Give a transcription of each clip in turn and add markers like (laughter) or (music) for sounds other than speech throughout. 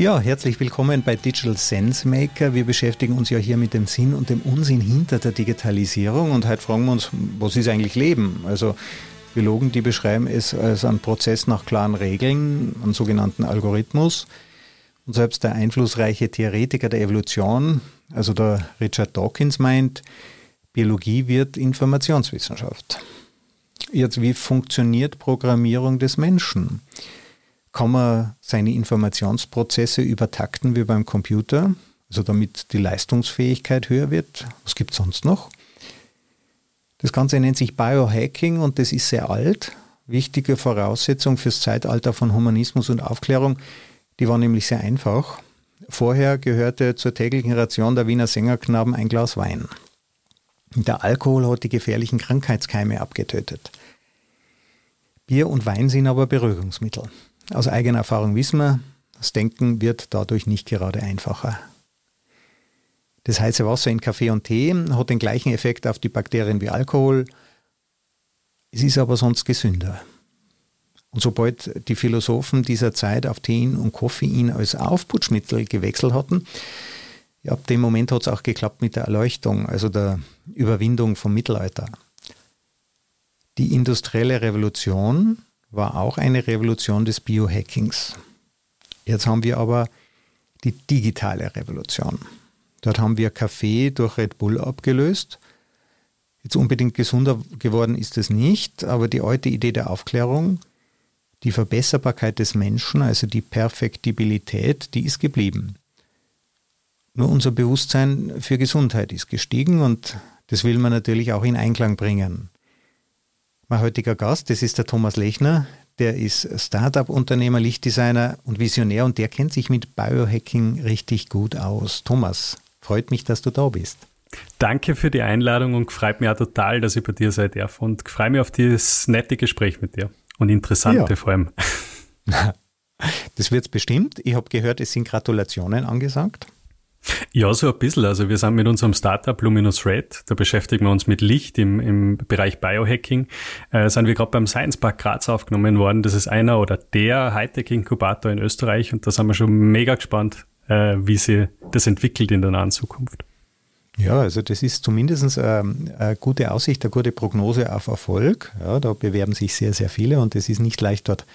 Ja, herzlich willkommen bei Digital Sense Maker. Wir beschäftigen uns ja hier mit dem Sinn und dem Unsinn hinter der Digitalisierung und heute fragen wir uns, was ist eigentlich Leben? Also Biologen, die beschreiben es als einen Prozess nach klaren Regeln, einen sogenannten Algorithmus. Und selbst der einflussreiche Theoretiker der Evolution, also der Richard Dawkins, meint, Biologie wird Informationswissenschaft. Jetzt, wie funktioniert Programmierung des Menschen? Kann man seine Informationsprozesse übertakten wie beim Computer, also damit die Leistungsfähigkeit höher wird? Was gibt es sonst noch? Das Ganze nennt sich Biohacking und das ist sehr alt. Wichtige Voraussetzung fürs Zeitalter von Humanismus und Aufklärung, die war nämlich sehr einfach. Vorher gehörte zur täglichen Ration der Wiener Sängerknaben ein Glas Wein. Der Alkohol hat die gefährlichen Krankheitskeime abgetötet. Bier und Wein sind aber Beruhigungsmittel. Aus eigener Erfahrung wissen wir, das Denken wird dadurch nicht gerade einfacher. Das heiße Wasser in Kaffee und Tee hat den gleichen Effekt auf die Bakterien wie Alkohol. Es ist aber sonst gesünder. Und sobald die Philosophen dieser Zeit auf Tein und Koffein als Aufputschmittel gewechselt hatten, ab dem Moment hat es auch geklappt mit der Erleuchtung, also der Überwindung vom Mittelalter. Die industrielle Revolution war auch eine Revolution des Biohackings. Jetzt haben wir aber die digitale Revolution. Dort haben wir Kaffee durch Red Bull abgelöst. Jetzt unbedingt gesunder geworden ist es nicht, aber die alte Idee der Aufklärung, die Verbesserbarkeit des Menschen, also die Perfektibilität, die ist geblieben. Nur unser Bewusstsein für Gesundheit ist gestiegen und das will man natürlich auch in Einklang bringen. Mein heutiger Gast, das ist der Thomas Lechner. Der ist Startup-Unternehmer, Lichtdesigner und Visionär und der kennt sich mit Biohacking richtig gut aus. Thomas, freut mich, dass du da bist. Danke für die Einladung und freut mich auch total, dass ich bei dir sein darf und freue mich auf dieses nette Gespräch mit dir und interessante ja. vor allem. (laughs) Das wird es bestimmt. Ich habe gehört, es sind Gratulationen angesagt. Ja, so ein bisschen. Also wir sind mit unserem Startup Luminous Red, da beschäftigen wir uns mit Licht im, im Bereich Biohacking, äh, sind wir gerade beim Science Park Graz aufgenommen worden. Das ist einer oder der Hightech-Inkubator in Österreich und da sind wir schon mega gespannt, äh, wie sich das entwickelt in der nahen Zukunft. Ja, also das ist zumindest ähm, eine gute Aussicht, eine gute Prognose auf Erfolg. Ja, da bewerben sich sehr, sehr viele und es ist nicht leicht dort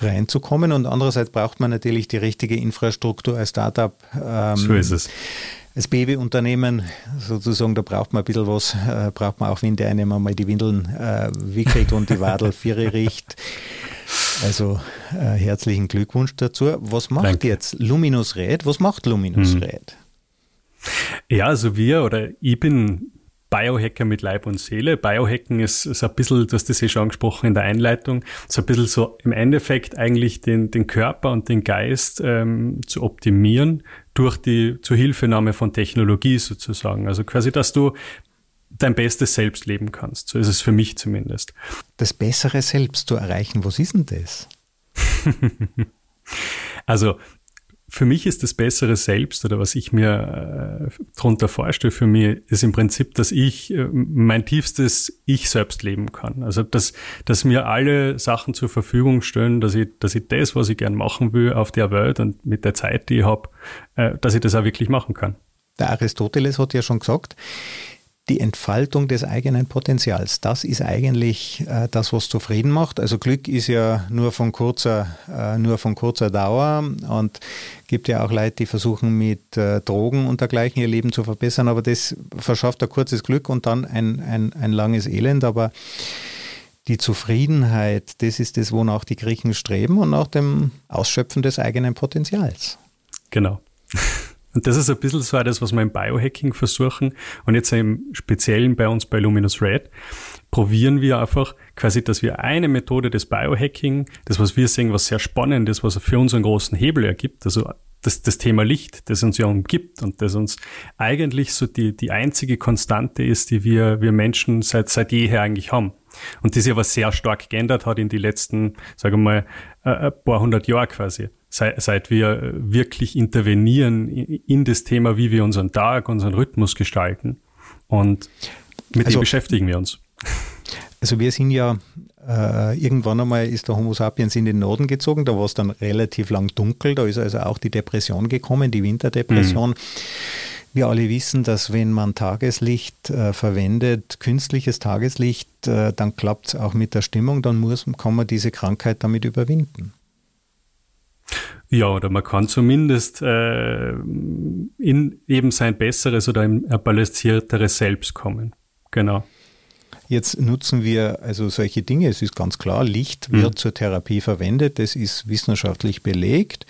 reinzukommen. Und andererseits braucht man natürlich die richtige Infrastruktur als Startup. Ähm, so ist es. Als Babyunternehmen sozusagen, da braucht man ein bisschen was, äh, braucht man auch, wenn der einem mal die Windeln äh, wickelt und die Wadel (laughs) viere riecht. Also äh, herzlichen Glückwunsch dazu. Was macht Danke. jetzt Luminous Red? Was macht Luminous hm. Red? Ja, also wir oder ich bin Biohacker mit Leib und Seele. Biohacken ist, ist ein bisschen, du hast das ja schon angesprochen in der Einleitung, so ein bisschen so im Endeffekt eigentlich den, den Körper und den Geist ähm, zu optimieren durch die Zuhilfenahme von Technologie sozusagen. Also quasi, dass du dein bestes Selbst leben kannst. So ist es für mich zumindest. Das bessere Selbst zu erreichen, was ist denn das? (laughs) also für mich ist das bessere Selbst oder was ich mir äh, darunter vorstelle, für mich ist im Prinzip, dass ich äh, mein tiefstes Ich selbst leben kann. Also dass, dass mir alle Sachen zur Verfügung stellen, dass ich, dass ich das, was ich gern machen will auf der Welt und mit der Zeit, die ich habe, äh, dass ich das auch wirklich machen kann. Der Aristoteles hat ja schon gesagt, die Entfaltung des eigenen Potenzials. Das ist eigentlich äh, das, was zufrieden macht. Also Glück ist ja nur von kurzer, äh, nur von kurzer Dauer und gibt ja auch Leute, die versuchen mit äh, Drogen und dergleichen ihr Leben zu verbessern, aber das verschafft ein kurzes Glück und dann ein, ein, ein langes Elend. Aber die Zufriedenheit, das ist das, wonach die Griechen streben und nach dem Ausschöpfen des eigenen Potenzials. Genau. Und das ist ein bisschen so das, was wir im Biohacking versuchen. Und jetzt im Speziellen bei uns bei Luminous Red probieren wir einfach quasi, dass wir eine Methode des Biohacking, das, was wir sehen, was sehr spannend ist, was für uns einen großen Hebel ergibt, also das, das Thema Licht, das uns ja umgibt und das uns eigentlich so die, die einzige Konstante ist, die wir, wir Menschen seit, seit jeher eigentlich haben. Und die sich aber sehr stark geändert hat in die letzten, sagen wir mal, ein paar hundert Jahre quasi seit, seit wir wirklich intervenieren in das Thema, wie wir unseren Tag, unseren Rhythmus gestalten. Und mit also, dem beschäftigen wir uns. Also wir sind ja äh, irgendwann einmal ist der Homo sapiens in den Norden gezogen, da war es dann relativ lang dunkel, da ist also auch die Depression gekommen, die Winterdepression. Mhm. Wir alle wissen, dass wenn man Tageslicht äh, verwendet, künstliches Tageslicht, äh, dann klappt es auch mit der Stimmung, dann muss, kann man diese Krankheit damit überwinden. Ja, oder man kann zumindest äh, in eben sein besseres oder ein balancierteres Selbst kommen. Genau. Jetzt nutzen wir also solche Dinge. Es ist ganz klar, Licht wird mhm. zur Therapie verwendet. Das ist wissenschaftlich belegt.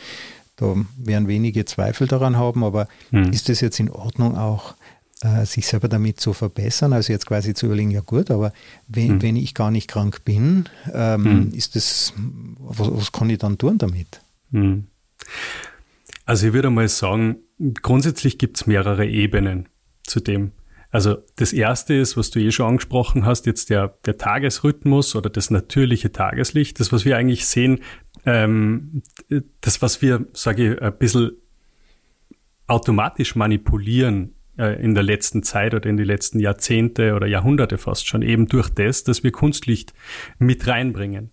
Da werden wenige Zweifel daran haben. Aber mhm. ist es jetzt in Ordnung auch, äh, sich selber damit zu verbessern? Also jetzt quasi zu überlegen, ja gut, aber wenn, mhm. wenn ich gar nicht krank bin, ähm, mhm. ist das, was, was, kann ich dann tun damit? Mhm. Also ich würde mal sagen, grundsätzlich gibt es mehrere Ebenen zu dem. Also das erste ist, was du eh schon angesprochen hast, jetzt der, der Tagesrhythmus oder das natürliche Tageslicht. Das, was wir eigentlich sehen, ähm, das, was wir, sage ich, ein bisschen automatisch manipulieren äh, in der letzten Zeit oder in die letzten Jahrzehnte oder Jahrhunderte fast schon, eben durch das, dass wir Kunstlicht mit reinbringen.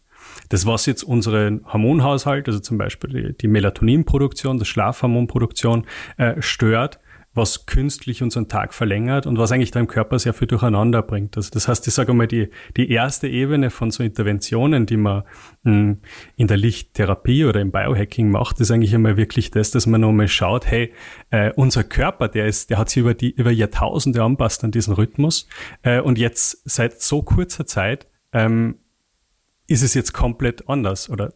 Das, was jetzt unseren Hormonhaushalt, also zum Beispiel die, die Melatoninproduktion, die Schlafhormonproduktion äh, stört, was künstlich unseren Tag verlängert und was eigentlich da im Körper sehr viel durcheinander bringt. Also das heißt, ich sage mal, die, die erste Ebene von so Interventionen, die man hm, in der Lichttherapie oder im Biohacking macht, ist eigentlich immer wirklich das, dass man nochmal schaut, hey, äh, unser Körper, der ist, der hat sich über die, über Jahrtausende anpasst an diesen Rhythmus äh, und jetzt seit so kurzer Zeit ähm, ist es jetzt komplett anders oder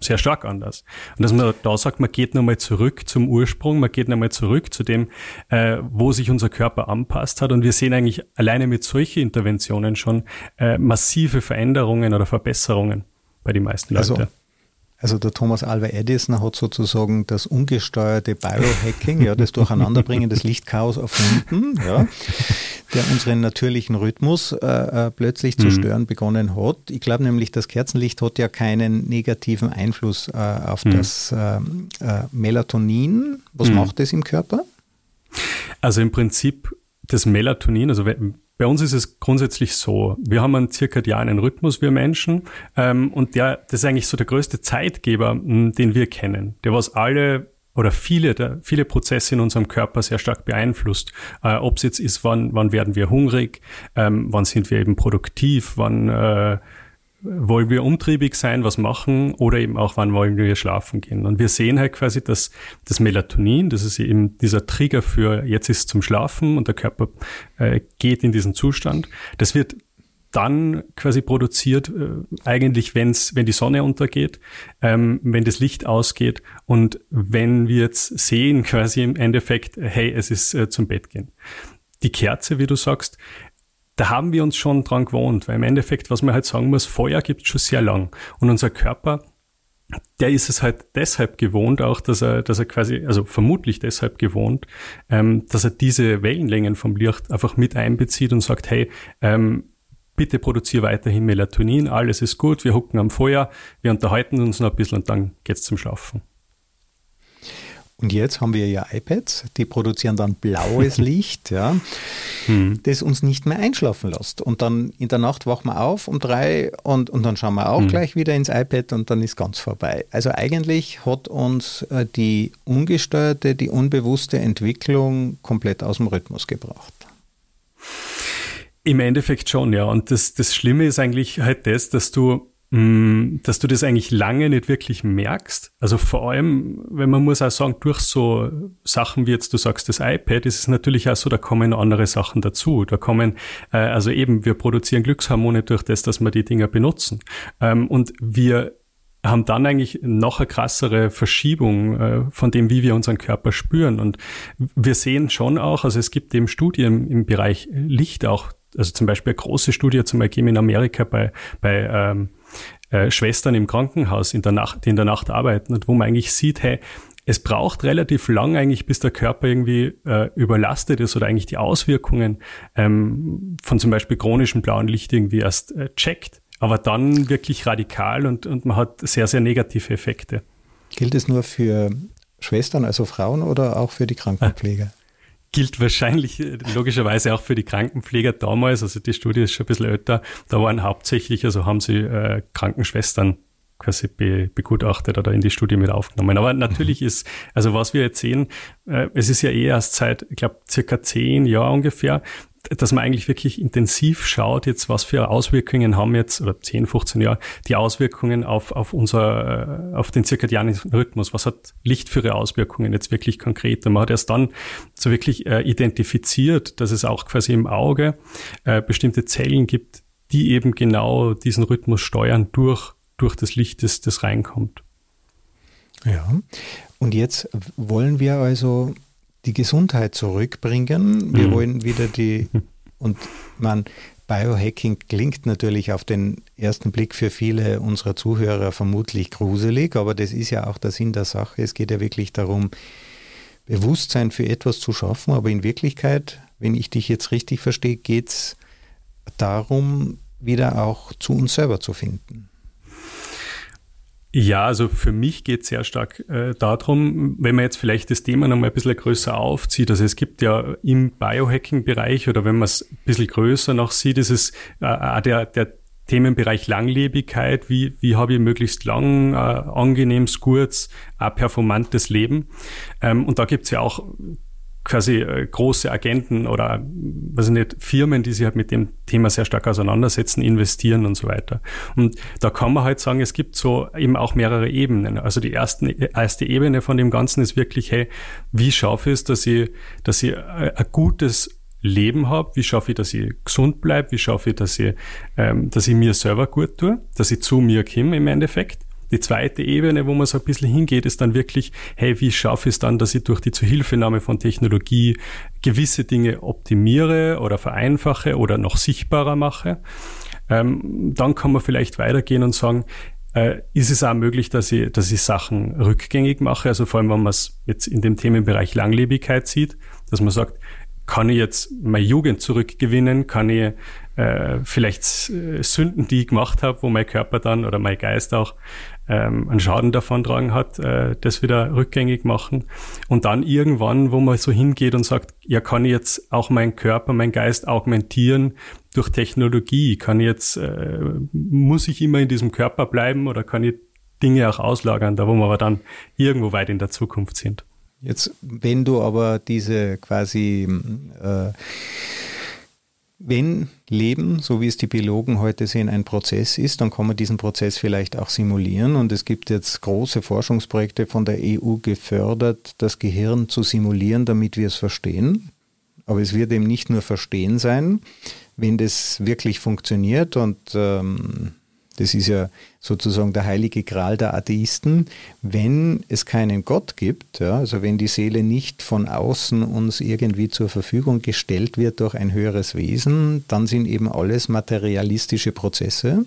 sehr stark anders. Und dass man da sagt, man geht nochmal zurück zum Ursprung, man geht nochmal zurück zu dem, äh, wo sich unser Körper anpasst hat. Und wir sehen eigentlich alleine mit solchen Interventionen schon äh, massive Veränderungen oder Verbesserungen bei den meisten Leuten. Also also der Thomas Alva Edison hat sozusagen das ungesteuerte Biohacking, ja, das Durcheinanderbringen des Lichtchaos erfunden, ja, der unseren natürlichen Rhythmus äh, äh, plötzlich zu mhm. stören begonnen hat. Ich glaube nämlich, das Kerzenlicht hat ja keinen negativen Einfluss äh, auf mhm. das äh, äh Melatonin. Was mhm. macht es im Körper? Also im Prinzip das Melatonin, also bei uns ist es grundsätzlich so, wir haben einen zirkadianen Rhythmus, wir Menschen, ähm, und der, das ist eigentlich so der größte Zeitgeber, den wir kennen, der was alle oder viele, der, viele Prozesse in unserem Körper sehr stark beeinflusst. Äh, Ob es jetzt ist, wann, wann werden wir hungrig, ähm, wann sind wir eben produktiv, wann äh, wollen wir umtriebig sein, was machen oder eben auch, wann wollen wir schlafen gehen. Und wir sehen halt quasi, dass das Melatonin, das ist eben dieser Trigger für jetzt ist zum Schlafen und der Körper äh, geht in diesen Zustand, das wird dann quasi produziert, äh, eigentlich wenn's, wenn die Sonne untergeht, ähm, wenn das Licht ausgeht und wenn wir jetzt sehen (laughs) quasi im Endeffekt, hey, es ist äh, zum Bett gehen. Die Kerze, wie du sagst, da haben wir uns schon dran gewohnt, weil im Endeffekt, was man halt sagen muss, Feuer gibt es schon sehr lang. Und unser Körper, der ist es halt deshalb gewohnt, auch dass er, dass er quasi, also vermutlich deshalb gewohnt, ähm, dass er diese Wellenlängen vom Licht einfach mit einbezieht und sagt, hey, ähm, bitte produziere weiterhin Melatonin, alles ist gut, wir hucken am Feuer, wir unterhalten uns noch ein bisschen und dann geht's zum Schlafen. Und jetzt haben wir ja iPads, die produzieren dann blaues (laughs) Licht, ja, hm. das uns nicht mehr einschlafen lässt. Und dann in der Nacht wachen wir auf um drei und, und dann schauen wir auch hm. gleich wieder ins iPad und dann ist ganz vorbei. Also eigentlich hat uns äh, die ungesteuerte, die unbewusste Entwicklung komplett aus dem Rhythmus gebracht. Im Endeffekt schon, ja. Und das, das Schlimme ist eigentlich halt das, dass du dass du das eigentlich lange nicht wirklich merkst. Also vor allem, wenn man muss auch sagen, durch so Sachen wie jetzt du sagst, das iPad, ist es natürlich auch so, da kommen andere Sachen dazu. Da kommen, äh, also eben, wir produzieren Glückshormone durch das, dass wir die Dinger benutzen. Ähm, und wir haben dann eigentlich noch eine krassere Verschiebung äh, von dem, wie wir unseren Körper spüren. Und wir sehen schon auch, also es gibt eben Studien im Bereich Licht auch, also zum Beispiel eine große Studie zum Beispiel in Amerika bei, bei ähm, äh, Schwestern im Krankenhaus in der Nacht, die in der Nacht arbeiten und wo man eigentlich sieht, hey, es braucht relativ lang eigentlich, bis der Körper irgendwie äh, überlastet ist oder eigentlich die Auswirkungen ähm, von zum Beispiel chronischem blauen Licht irgendwie erst äh, checkt. Aber dann wirklich radikal und, und man hat sehr, sehr negative Effekte. Gilt es nur für Schwestern, also Frauen oder auch für die Krankenpfleger? Gilt wahrscheinlich äh, logischerweise auch für die Krankenpfleger damals. Also die Studie ist schon ein bisschen älter. Da waren hauptsächlich, also haben sie äh, Krankenschwestern quasi be, begutachtet oder in die Studie mit aufgenommen. Aber natürlich mhm. ist, also was wir jetzt sehen, äh, es ist ja eh erst seit, ich glaube, circa zehn Jahren ungefähr, dass man eigentlich wirklich intensiv schaut, jetzt was für Auswirkungen haben jetzt, oder 10, 15 Jahre, die Auswirkungen auf, auf unser, äh, auf den zirkadianen Rhythmus. Was hat Licht für ihre Auswirkungen jetzt wirklich konkret? Und man hat erst dann so wirklich äh, identifiziert, dass es auch quasi im Auge äh, bestimmte Zellen gibt, die eben genau diesen Rhythmus steuern durch durch das Licht, das, das reinkommt. Ja, und jetzt wollen wir also die Gesundheit zurückbringen. Wir mhm. wollen wieder die, (laughs) und man, Biohacking klingt natürlich auf den ersten Blick für viele unserer Zuhörer vermutlich gruselig, aber das ist ja auch der Sinn der Sache. Es geht ja wirklich darum, Bewusstsein für etwas zu schaffen, aber in Wirklichkeit, wenn ich dich jetzt richtig verstehe, geht es darum, wieder auch zu uns selber zu finden. Ja, also für mich geht es sehr stark äh, darum, wenn man jetzt vielleicht das Thema nochmal ein bisschen größer aufzieht. Also es gibt ja im Biohacking-Bereich oder wenn man es ein bisschen größer noch sieht, ist es äh, der, der Themenbereich Langlebigkeit. Wie, wie habe ich möglichst lang, äh, angenehmes, kurz, äh, performantes Leben? Ähm, und da gibt's ja auch quasi äh, große Agenten oder was ich nicht, Firmen, die sich halt mit dem Thema sehr stark auseinandersetzen, investieren und so weiter. Und da kann man halt sagen, es gibt so eben auch mehrere Ebenen. Also die ersten, erste Ebene von dem Ganzen ist wirklich, hey, wie schaffe ich es, dass ich, dass ich äh, ein gutes Leben habe, wie schaffe ich, dass ich gesund bleibe, wie schaffe ich, dass ich, ähm, dass ich mir selber gut tue, dass ich zu mir komme im Endeffekt. Die zweite Ebene, wo man so ein bisschen hingeht, ist dann wirklich, hey, wie schaffe ich es dann, dass ich durch die Zuhilfenahme von Technologie gewisse Dinge optimiere oder vereinfache oder noch sichtbarer mache. Ähm, dann kann man vielleicht weitergehen und sagen, äh, ist es auch möglich, dass ich, dass ich Sachen rückgängig mache, also vor allem, wenn man es jetzt in dem Themenbereich Langlebigkeit sieht, dass man sagt, kann ich jetzt meine Jugend zurückgewinnen? Kann ich äh, vielleicht äh, Sünden, die ich gemacht habe, wo mein Körper dann oder mein Geist auch ähm, einen Schaden davon tragen hat, äh, das wieder rückgängig machen. Und dann irgendwann, wo man so hingeht und sagt, ja, kann ich jetzt auch meinen Körper, meinen Geist augmentieren durch Technologie? Kann ich jetzt, äh, muss ich immer in diesem Körper bleiben oder kann ich Dinge auch auslagern, da wo wir aber dann irgendwo weit in der Zukunft sind? Jetzt, wenn du aber diese quasi, äh, wenn Leben, so wie es die Biologen heute sehen, ein Prozess ist, dann kann man diesen Prozess vielleicht auch simulieren. Und es gibt jetzt große Forschungsprojekte von der EU gefördert, das Gehirn zu simulieren, damit wir es verstehen. Aber es wird eben nicht nur Verstehen sein, wenn das wirklich funktioniert. Und ähm, das ist ja sozusagen der heilige Gral der Atheisten. Wenn es keinen Gott gibt, ja, also wenn die Seele nicht von außen uns irgendwie zur Verfügung gestellt wird durch ein höheres Wesen, dann sind eben alles materialistische Prozesse.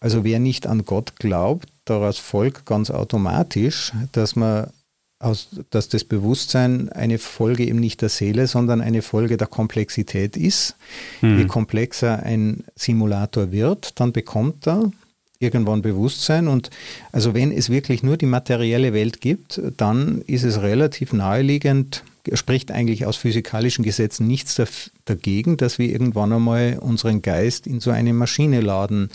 Also wer nicht an Gott glaubt, daraus folgt ganz automatisch, dass man aus, dass das Bewusstsein eine Folge eben nicht der Seele, sondern eine Folge der Komplexität ist. Hm. Je komplexer ein Simulator wird, dann bekommt er irgendwann Bewusstsein. Und also wenn es wirklich nur die materielle Welt gibt, dann ist es relativ naheliegend, spricht eigentlich aus physikalischen Gesetzen nichts dagegen, dass wir irgendwann einmal unseren Geist in so eine Maschine laden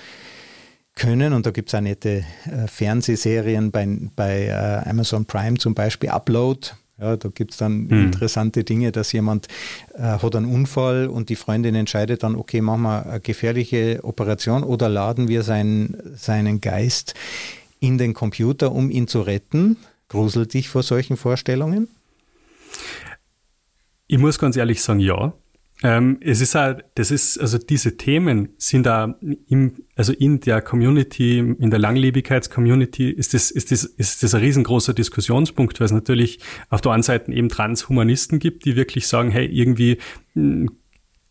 können. Und da gibt es auch nette äh, Fernsehserien bei, bei äh, Amazon Prime zum Beispiel, Upload. Ja, da gibt es dann hm. interessante Dinge, dass jemand äh, hat einen Unfall und die Freundin entscheidet dann, okay, machen wir eine gefährliche Operation oder laden wir seinen, seinen Geist in den Computer, um ihn zu retten. Gruselt dich vor solchen Vorstellungen? Ich muss ganz ehrlich sagen, ja. Ähm, es ist halt, das ist, also diese Themen sind da im, also in der Community, in der Langlebigkeits-Community ist das, ist das, ist das ein riesengroßer Diskussionspunkt, weil es natürlich auf der einen Seite eben Transhumanisten gibt, die wirklich sagen, hey, irgendwie hm,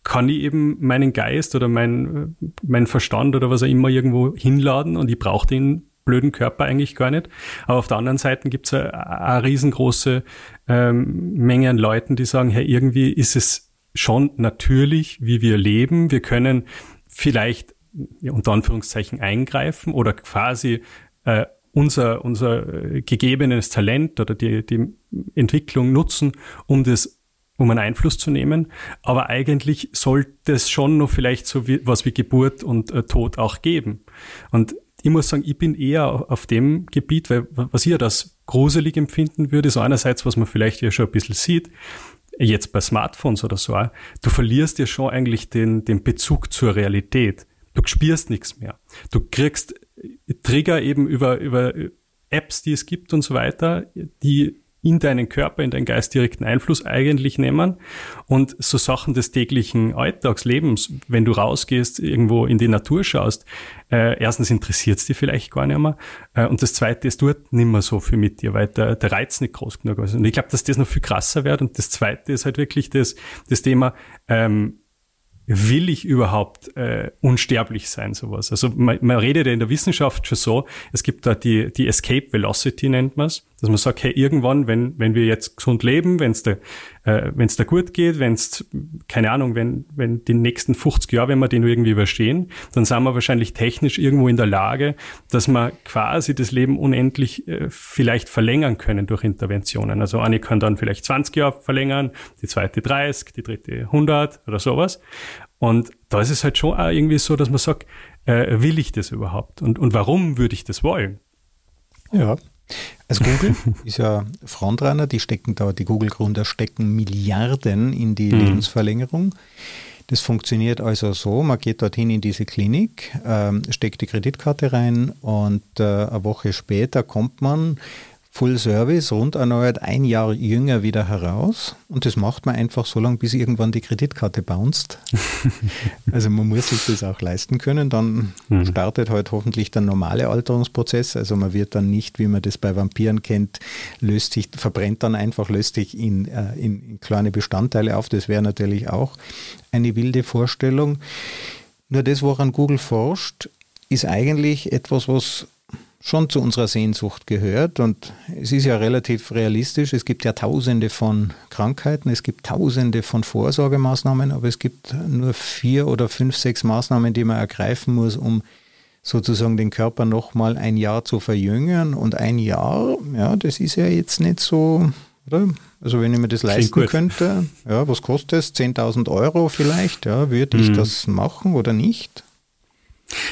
kann ich eben meinen Geist oder mein, mein Verstand oder was auch immer irgendwo hinladen und ich brauche den blöden Körper eigentlich gar nicht. Aber auf der anderen Seite gibt es eine, riesengroße ähm, Menge an Leuten, die sagen, hey, irgendwie ist es schon natürlich, wie wir leben. Wir können vielleicht unter Anführungszeichen eingreifen oder quasi äh, unser, unser äh, gegebenes Talent oder die, die Entwicklung nutzen, um das um einen Einfluss zu nehmen. Aber eigentlich sollte es schon noch vielleicht so wie, was wie Geburt und äh, Tod auch geben. Und ich muss sagen, ich bin eher auf dem Gebiet, weil was ich ja das gruselig empfinden würde, so einerseits, was man vielleicht ja schon ein bisschen sieht, jetzt bei Smartphones oder so, du verlierst ja schon eigentlich den, den Bezug zur Realität. Du spürst nichts mehr. Du kriegst Trigger eben über, über Apps, die es gibt und so weiter, die in deinen Körper, in deinen Geist direkten Einfluss eigentlich nehmen. Und so Sachen des täglichen Alltagslebens, wenn du rausgehst, irgendwo in die Natur schaust, äh, erstens interessiert es dich vielleicht gar nicht mehr. Äh, und das zweite ist, tut nicht mehr so viel mit dir, weil der, der Reiz nicht groß genug ist. Und ich glaube, dass das noch viel krasser wird. Und das zweite ist halt wirklich das, das Thema, ähm, will ich überhaupt äh, unsterblich sein, sowas? Also man, man redet ja in der Wissenschaft schon so, es gibt da die, die Escape Velocity nennt man es, dass man sagt, hey, irgendwann, wenn, wenn wir jetzt gesund leben, wenn es da, äh, wenn's da gut geht, wenn es, keine Ahnung, wenn, wenn die nächsten 50 Jahre, wenn wir die nur irgendwie überstehen, dann sind wir wahrscheinlich technisch irgendwo in der Lage, dass wir quasi das Leben unendlich äh, vielleicht verlängern können durch Interventionen. Also eine kann dann vielleicht 20 Jahre verlängern, die zweite 30, die dritte 100 oder sowas. Und da ist es halt schon auch irgendwie so, dass man sagt, äh, will ich das überhaupt? Und, und warum würde ich das wollen? Ja. Also Google (laughs) ist ja Frontrunner, die stecken da, die Google-Gründer stecken Milliarden in die mhm. Lebensverlängerung. Das funktioniert also so, man geht dorthin in diese Klinik, ähm, steckt die Kreditkarte rein und äh, eine Woche später kommt man Full Service, rund erneuert, ein Jahr jünger wieder heraus. Und das macht man einfach so lange, bis irgendwann die Kreditkarte bounced. (laughs) also man muss sich das auch leisten können. Dann mhm. startet halt hoffentlich der normale Alterungsprozess. Also man wird dann nicht, wie man das bei Vampiren kennt, löst sich, verbrennt dann einfach, löst sich in, äh, in, in kleine Bestandteile auf. Das wäre natürlich auch eine wilde Vorstellung. Nur das, woran Google forscht, ist eigentlich etwas, was schon zu unserer Sehnsucht gehört. Und es ist ja relativ realistisch. Es gibt ja tausende von Krankheiten, es gibt tausende von Vorsorgemaßnahmen, aber es gibt nur vier oder fünf, sechs Maßnahmen, die man ergreifen muss, um sozusagen den Körper nochmal ein Jahr zu verjüngern. Und ein Jahr, ja, das ist ja jetzt nicht so, oder? Also wenn ich mir das leisten könnte, ja, was kostet es? 10.000 Euro vielleicht, ja, würde ich mhm. das machen oder nicht?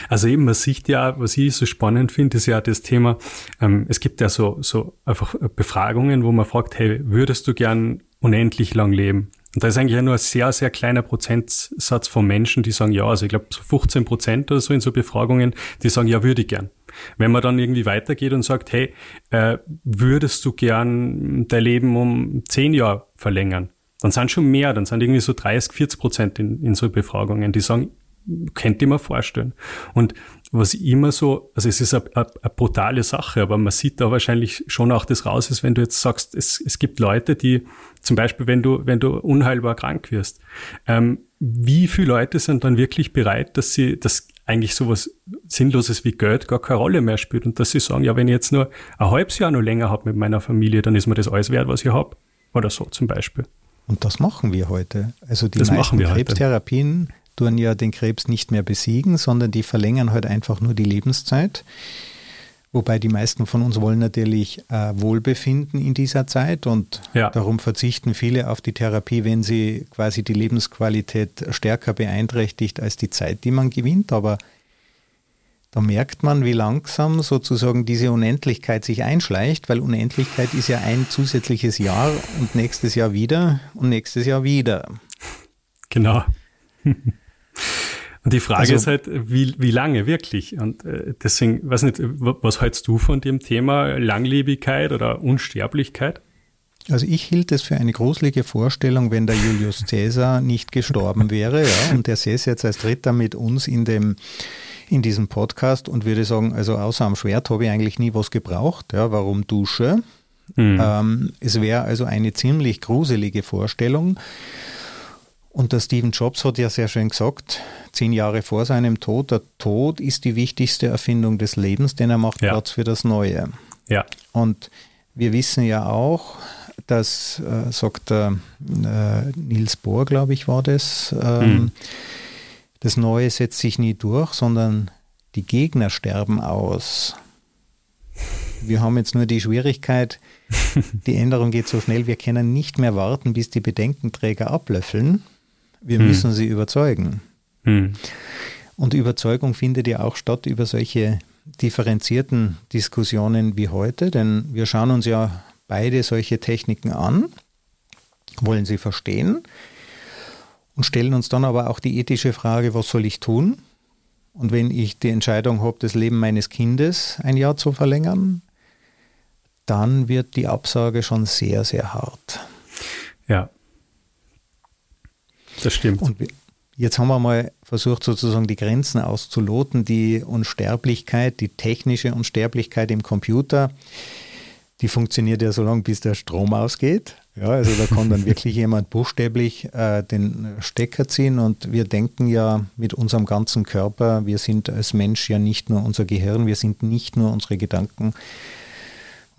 Also eben, man sieht ja, was ich so spannend finde, ist ja das Thema, ähm, es gibt ja so, so einfach Befragungen, wo man fragt, hey, würdest du gern unendlich lang leben? Und da ist eigentlich nur ein sehr, sehr kleiner Prozentsatz von Menschen, die sagen ja. Also ich glaube so 15 Prozent oder so in so Befragungen, die sagen ja, würde ich gern. Wenn man dann irgendwie weitergeht und sagt, hey, äh, würdest du gern dein Leben um zehn Jahre verlängern? Dann sind schon mehr, dann sind irgendwie so 30, 40 Prozent in, in so Befragungen, die sagen, könnte ich mir vorstellen. Und was immer so, also es ist eine, eine, eine, brutale Sache, aber man sieht da wahrscheinlich schon auch das raus, ist, wenn du jetzt sagst, es, es gibt Leute, die zum Beispiel, wenn du, wenn du unheilbar krank wirst, ähm, wie viele Leute sind dann wirklich bereit, dass sie, dass eigentlich sowas Sinnloses wie Geld gar keine Rolle mehr spielt und dass sie sagen, ja, wenn ich jetzt nur ein halbes Jahr noch länger habe mit meiner Familie, dann ist mir das alles wert, was ich habe. Oder so zum Beispiel. Und das machen wir heute. Also die das meisten Krebstherapien heute tun ja den Krebs nicht mehr besiegen, sondern die verlängern halt einfach nur die Lebenszeit. Wobei die meisten von uns wollen natürlich äh, Wohlbefinden in dieser Zeit und ja. darum verzichten viele auf die Therapie, wenn sie quasi die Lebensqualität stärker beeinträchtigt als die Zeit, die man gewinnt. Aber da merkt man, wie langsam sozusagen diese Unendlichkeit sich einschleicht, weil Unendlichkeit ist ja ein zusätzliches Jahr und nächstes Jahr wieder und nächstes Jahr wieder. Genau. (laughs) Und die Frage also, ist halt, wie, wie lange wirklich? Und äh, deswegen, weiß nicht, was hältst du von dem Thema Langlebigkeit oder Unsterblichkeit? Also ich hielt es für eine gruselige Vorstellung, wenn der Julius (laughs) Caesar nicht gestorben wäre. Ja, und der säße jetzt als Dritter mit uns in dem in diesem Podcast und würde sagen, also außer am Schwert habe ich eigentlich nie was gebraucht. Ja, warum Dusche? Mhm. Ähm, es wäre also eine ziemlich gruselige Vorstellung. Und der Stephen Jobs hat ja sehr schön gesagt, zehn Jahre vor seinem Tod, der Tod ist die wichtigste Erfindung des Lebens, denn er macht ja. Platz für das Neue. Ja. Und wir wissen ja auch, dass, äh, sagt der äh, Niels Bohr, glaube ich, war das, ähm, mhm. das Neue setzt sich nie durch, sondern die Gegner sterben aus. Wir haben jetzt nur die Schwierigkeit, (laughs) die Änderung geht so schnell, wir können nicht mehr warten, bis die Bedenkenträger ablöffeln. Wir hm. müssen sie überzeugen. Hm. Und Überzeugung findet ja auch statt über solche differenzierten Diskussionen wie heute, denn wir schauen uns ja beide solche Techniken an, wollen sie verstehen und stellen uns dann aber auch die ethische Frage, was soll ich tun? Und wenn ich die Entscheidung habe, das Leben meines Kindes ein Jahr zu verlängern, dann wird die Absage schon sehr, sehr hart. Ja, das stimmt. Und jetzt haben wir mal versucht, sozusagen die Grenzen auszuloten, die Unsterblichkeit, die technische Unsterblichkeit im Computer, die funktioniert ja so lange, bis der Strom ausgeht. Ja, also da kann dann (laughs) wirklich jemand buchstäblich äh, den Stecker ziehen und wir denken ja mit unserem ganzen Körper, wir sind als Mensch ja nicht nur unser Gehirn, wir sind nicht nur unsere Gedanken.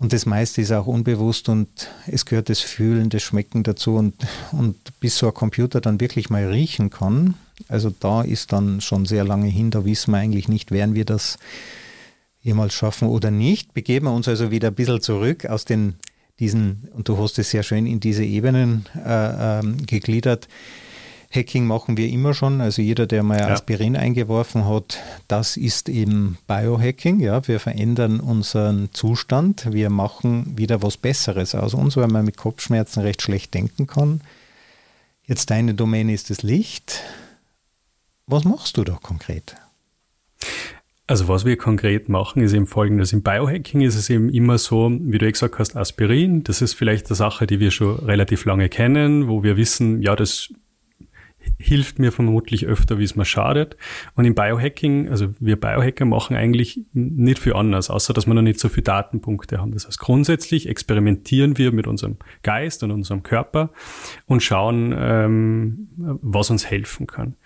Und das meiste ist auch unbewusst und es gehört das Fühlen, das Schmecken dazu und, und bis so ein Computer dann wirklich mal riechen kann, also da ist dann schon sehr lange hin, da wissen wir eigentlich nicht, werden wir das jemals schaffen oder nicht. Begeben wir uns also wieder ein bisschen zurück aus den diesen, und du hast es sehr schön in diese Ebenen äh, äh, gegliedert. Hacking machen wir immer schon. Also jeder, der mal ja. Aspirin eingeworfen hat, das ist eben Biohacking. Ja, wir verändern unseren Zustand. Wir machen wieder was Besseres aus uns, weil man mit Kopfschmerzen recht schlecht denken kann. Jetzt deine Domäne ist das Licht. Was machst du da konkret? Also was wir konkret machen, ist eben folgendes. Im Biohacking ist es eben immer so, wie du eh gesagt hast, Aspirin. Das ist vielleicht eine Sache, die wir schon relativ lange kennen, wo wir wissen, ja, das hilft mir vermutlich öfter, wie es mir schadet. Und im Biohacking, also wir Biohacker machen eigentlich nicht viel anders, außer dass wir noch nicht so viele Datenpunkte haben. Das heißt, grundsätzlich experimentieren wir mit unserem Geist und unserem Körper und schauen, ähm, was uns helfen kann.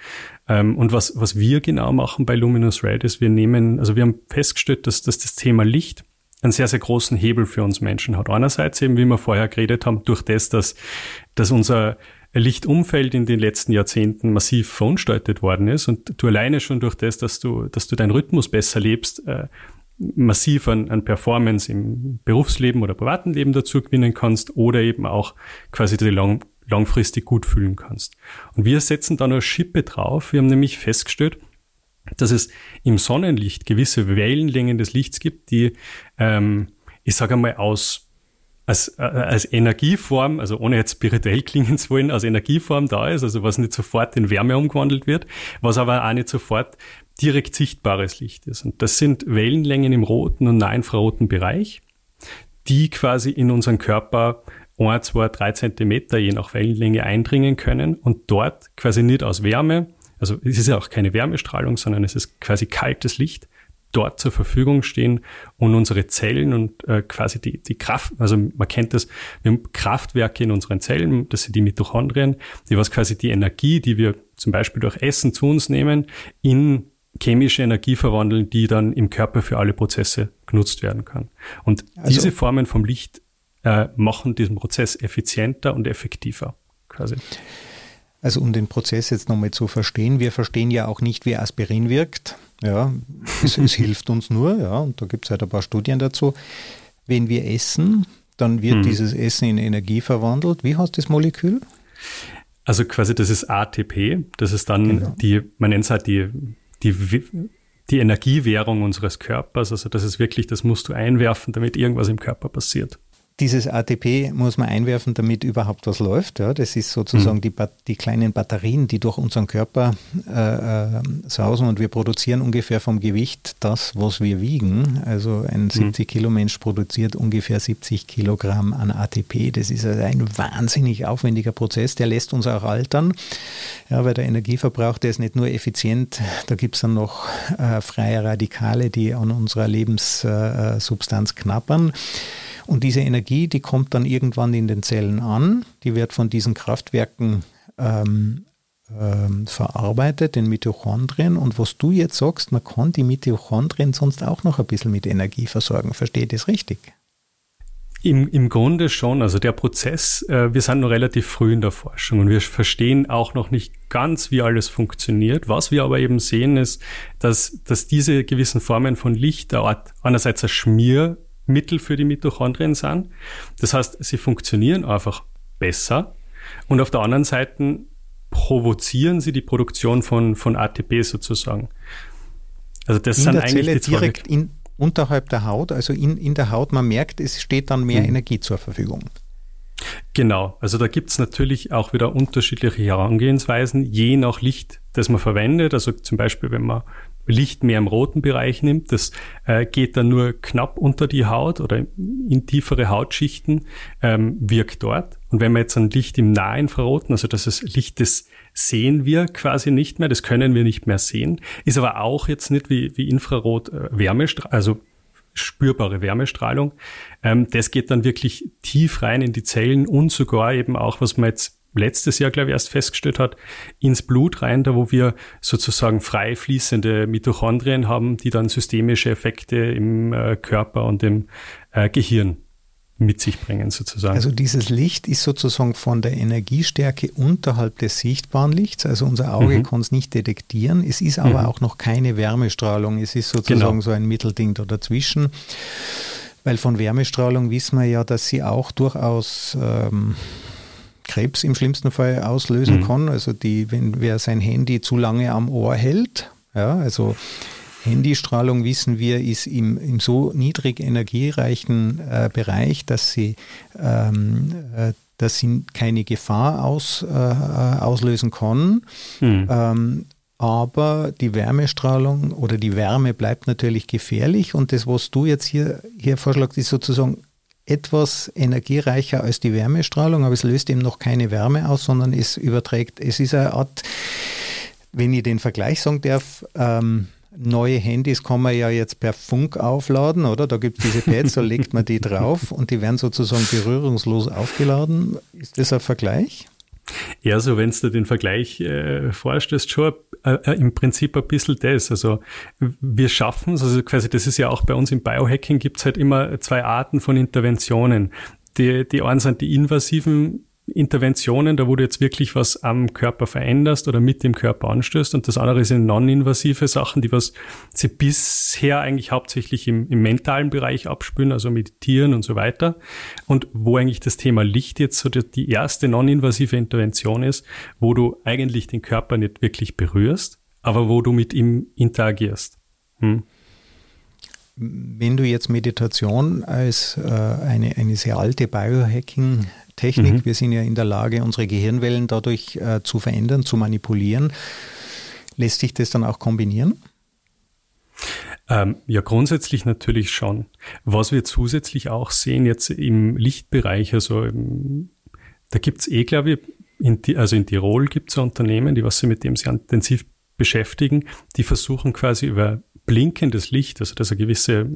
Ähm, und was, was wir genau machen bei Luminous Red ist, wir nehmen, also wir haben festgestellt, dass, dass das Thema Licht einen sehr, sehr großen Hebel für uns Menschen hat. Einerseits eben, wie wir vorher geredet haben, durch das, dass, dass unser Lichtumfeld in den letzten Jahrzehnten massiv verunstaltet worden ist und du alleine schon durch das, dass du, dass du deinen Rhythmus besser lebst, äh, massiv an, an Performance im Berufsleben oder privaten Leben dazu gewinnen kannst oder eben auch quasi dir lang, langfristig gut fühlen kannst. Und wir setzen da noch Schippe drauf. Wir haben nämlich festgestellt, dass es im Sonnenlicht gewisse Wellenlängen des Lichts gibt, die, ähm, ich sage einmal, aus als, äh, als Energieform, also ohne jetzt spirituell klingen zu wollen, als Energieform da ist, also was nicht sofort in Wärme umgewandelt wird, was aber auch nicht sofort direkt sichtbares Licht ist. Und das sind Wellenlängen im roten und nahinfraroten Bereich, die quasi in unseren Körper ein, zwei, drei Zentimeter je nach Wellenlänge eindringen können und dort quasi nicht aus Wärme, also es ist ja auch keine Wärmestrahlung, sondern es ist quasi kaltes Licht, dort zur Verfügung stehen und unsere Zellen und äh, quasi die, die Kraft, also man kennt das, wir haben Kraftwerke in unseren Zellen, das sind die Mitochondrien, die was quasi die Energie, die wir zum Beispiel durch Essen zu uns nehmen, in chemische Energie verwandeln, die dann im Körper für alle Prozesse genutzt werden kann. Und also, diese Formen vom Licht äh, machen diesen Prozess effizienter und effektiver quasi. Also um den Prozess jetzt nochmal zu verstehen, wir verstehen ja auch nicht, wie Aspirin wirkt. Ja, es, es (laughs) hilft uns nur, ja, und da gibt es halt ein paar Studien dazu. Wenn wir essen, dann wird hm. dieses Essen in Energie verwandelt. Wie heißt das Molekül? Also quasi das ist ATP, das ist dann genau. die, man nennt es halt die, die, die Energiewährung unseres Körpers. Also das ist wirklich, das musst du einwerfen, damit irgendwas im Körper passiert. Dieses ATP muss man einwerfen, damit überhaupt was läuft. Ja, das ist sozusagen mhm. die, die, kleinen Batterien, die durch unseren Körper äh, äh, sausen und wir produzieren ungefähr vom Gewicht das, was wir wiegen. Also ein 70 mhm. Kilo Mensch produziert ungefähr 70 Kilogramm an ATP. Das ist also ein wahnsinnig aufwendiger Prozess, der lässt uns auch altern, ja, weil der Energieverbrauch, der ist nicht nur effizient, da gibt es dann noch äh, freie Radikale, die an unserer Lebenssubstanz knappern. Und diese Energie, die kommt dann irgendwann in den Zellen an, die wird von diesen Kraftwerken ähm, ähm, verarbeitet, den Mitochondrien. Und was du jetzt sagst, man kann die Mitochondrien sonst auch noch ein bisschen mit Energie versorgen. Versteht das richtig? Im, Im Grunde schon. Also der Prozess, äh, wir sind noch relativ früh in der Forschung und wir verstehen auch noch nicht ganz, wie alles funktioniert. Was wir aber eben sehen, ist, dass, dass diese gewissen Formen von Licht einerseits ein Schmier Mittel für die Mitochondrien sind. Das heißt, sie funktionieren einfach besser. Und auf der anderen Seite provozieren sie die Produktion von, von ATP sozusagen. Also das in sind der eigentlich Zelle die direkt in, unterhalb der Haut, also in, in der Haut, man merkt, es steht dann mehr mhm. Energie zur Verfügung. Genau, also da gibt es natürlich auch wieder unterschiedliche Herangehensweisen, je nach Licht, das man verwendet. Also zum Beispiel, wenn man Licht mehr im roten Bereich nimmt, das äh, geht dann nur knapp unter die Haut oder in tiefere Hautschichten, ähm, wirkt dort. Und wenn man jetzt ein Licht im Nahinfraroten, also das ist Licht, das sehen wir quasi nicht mehr, das können wir nicht mehr sehen, ist aber auch jetzt nicht wie, wie Infrarot äh, Wärmestrahlung, also spürbare Wärmestrahlung. Ähm, das geht dann wirklich tief rein in die Zellen und sogar eben auch, was man jetzt letztes Jahr, glaube ich, erst festgestellt hat, ins Blut rein, da wo wir sozusagen frei fließende Mitochondrien haben, die dann systemische Effekte im äh, Körper und im äh, Gehirn mit sich bringen, sozusagen. Also dieses Licht ist sozusagen von der Energiestärke unterhalb des sichtbaren Lichts, also unser Auge mhm. kann es nicht detektieren. Es ist aber mhm. auch noch keine Wärmestrahlung, es ist sozusagen genau. so ein Mittelding da dazwischen. Weil von Wärmestrahlung wissen wir ja, dass sie auch durchaus ähm, Krebs im schlimmsten Fall auslösen mhm. kann. Also die, wenn wer sein Handy zu lange am Ohr hält, ja, also Handystrahlung, wissen wir, ist im, im so niedrig energiereichen äh, Bereich, dass sie, ähm, äh, dass sie keine Gefahr aus, äh, auslösen kann. Mhm. Ähm, aber die Wärmestrahlung oder die Wärme bleibt natürlich gefährlich und das, was du jetzt hier, hier vorschlagst, ist sozusagen etwas energiereicher als die Wärmestrahlung, aber es löst eben noch keine Wärme aus, sondern es überträgt, es ist eine Art, wenn ich den Vergleich sagen darf, ähm, neue Handys kann man ja jetzt per Funk aufladen, oder? Da gibt es diese Pads, da legt man die drauf und die werden sozusagen berührungslos aufgeladen. Ist das ein Vergleich? Ja, so wenn du den Vergleich äh, vorstellst, schon äh, äh, im Prinzip ein bisschen das. Also wir schaffen es, also quasi das ist ja auch bei uns im Biohacking gibt es halt immer zwei Arten von Interventionen. Die, die einen sind die invasiven Interventionen, da wo du jetzt wirklich was am Körper veränderst oder mit dem Körper anstößt. Und das andere sind non-invasive Sachen, die was sie bisher eigentlich hauptsächlich im, im mentalen Bereich abspülen, also meditieren und so weiter. Und wo eigentlich das Thema Licht jetzt so die erste non-invasive Intervention ist, wo du eigentlich den Körper nicht wirklich berührst, aber wo du mit ihm interagierst. Hm? Wenn du jetzt Meditation als äh, eine, eine sehr alte Biohacking Technik. Mhm. Wir sind ja in der Lage, unsere Gehirnwellen dadurch äh, zu verändern, zu manipulieren. Lässt sich das dann auch kombinieren? Ähm, ja, grundsätzlich natürlich schon. Was wir zusätzlich auch sehen jetzt im Lichtbereich, also im, da gibt's eh, glaube ich, in, also in Tirol gibt es Unternehmen, die was sie mit dem sehr intensiv beschäftigen, die versuchen quasi über blinkendes Licht, also dass eine gewisse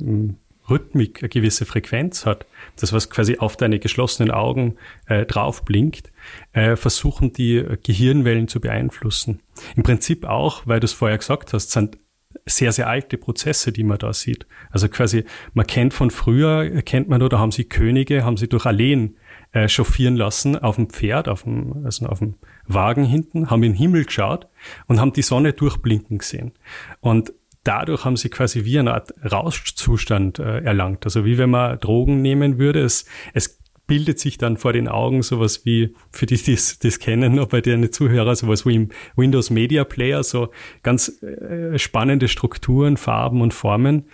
Rhythmik, eine gewisse Frequenz hat, das was quasi auf deine geschlossenen Augen äh, drauf blinkt, äh, versuchen die Gehirnwellen zu beeinflussen. Im Prinzip auch, weil du es vorher gesagt hast, sind sehr, sehr alte Prozesse, die man da sieht. Also quasi, man kennt von früher, kennt man nur, da haben sie Könige, haben sie durch Alleen äh, chauffieren lassen auf dem Pferd, auf dem, also auf dem Wagen hinten, haben in den Himmel geschaut und haben die Sonne durchblinken gesehen. Und dadurch haben sie quasi wie eine Art Rauschzustand äh, erlangt. Also wie wenn man Drogen nehmen würde. Es, es bildet sich dann vor den Augen sowas wie, für die, die das kennen, bei den Zuhörer, sowas wie im Windows Media Player, so ganz äh, spannende Strukturen, Farben und Formen.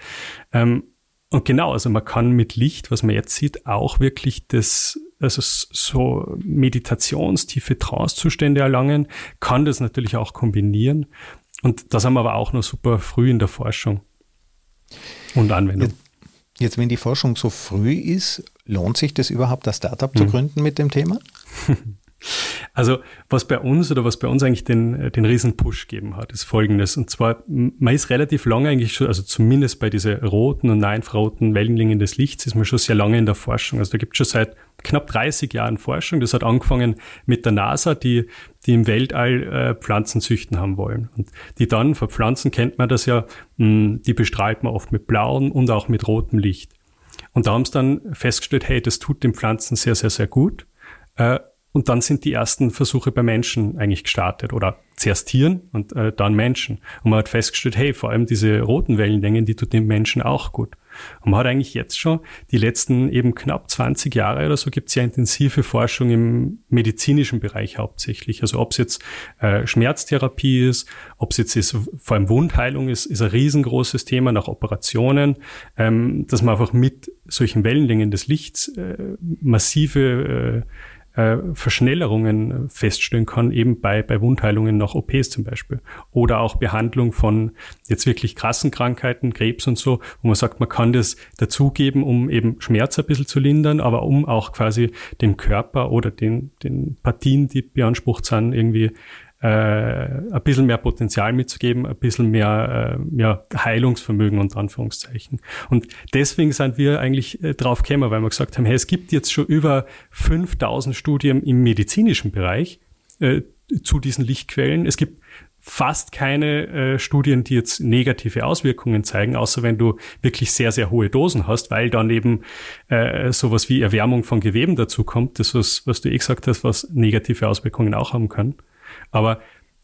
Ähm, und genau, also man kann mit Licht, was man jetzt sieht, auch wirklich das, also so meditationstiefe Trancezustände erlangen, kann das natürlich auch kombinieren. Und das haben wir aber auch noch super früh in der Forschung und Anwendung. Jetzt, jetzt wenn die Forschung so früh ist, lohnt sich das überhaupt, das Startup hm. zu gründen mit dem Thema? (laughs) Also was bei uns oder was bei uns eigentlich den, den Riesen-Push gegeben hat, ist folgendes. Und zwar, man ist relativ lange eigentlich schon, also zumindest bei diesen roten und naheinfraroten Wellenlängen des Lichts ist man schon sehr lange in der Forschung. Also da gibt es schon seit knapp 30 Jahren Forschung. Das hat angefangen mit der NASA, die, die im Weltall äh, Pflanzen züchten haben wollen. Und die dann, für Pflanzen kennt man das ja, mh, die bestrahlt man oft mit blauem und auch mit rotem Licht. Und da haben sie dann festgestellt, hey, das tut den Pflanzen sehr, sehr, sehr gut. Äh, und dann sind die ersten Versuche bei Menschen eigentlich gestartet oder zuerst Tieren und äh, dann Menschen. Und man hat festgestellt, hey, vor allem diese roten Wellenlängen, die tut den Menschen auch gut. Und man hat eigentlich jetzt schon die letzten eben knapp 20 Jahre oder so gibt es ja intensive Forschung im medizinischen Bereich hauptsächlich. Also ob es jetzt äh, Schmerztherapie ist, ob es jetzt ist, vor allem Wundheilung ist, ist ein riesengroßes Thema nach Operationen, ähm, dass man einfach mit solchen Wellenlängen des Lichts äh, massive äh, äh, Verschnellerungen feststellen kann, eben bei, bei Wundheilungen nach OPs zum Beispiel. Oder auch Behandlung von jetzt wirklich krassen Krankheiten, Krebs und so, wo man sagt, man kann das dazugeben, um eben Schmerz ein bisschen zu lindern, aber um auch quasi dem Körper oder den, den Partien, die beansprucht sind, irgendwie äh, ein bisschen mehr Potenzial mitzugeben, ein bisschen mehr äh, ja, Heilungsvermögen unter Anführungszeichen. Und deswegen sind wir eigentlich äh, drauf gekommen, weil wir gesagt haben, hey, es gibt jetzt schon über 5000 Studien im medizinischen Bereich äh, zu diesen Lichtquellen. Es gibt fast keine äh, Studien, die jetzt negative Auswirkungen zeigen, außer wenn du wirklich sehr, sehr hohe Dosen hast, weil dann eben äh, sowas wie Erwärmung von Geweben dazu kommt, das was, was du eh gesagt hast, was negative Auswirkungen auch haben kann. Aber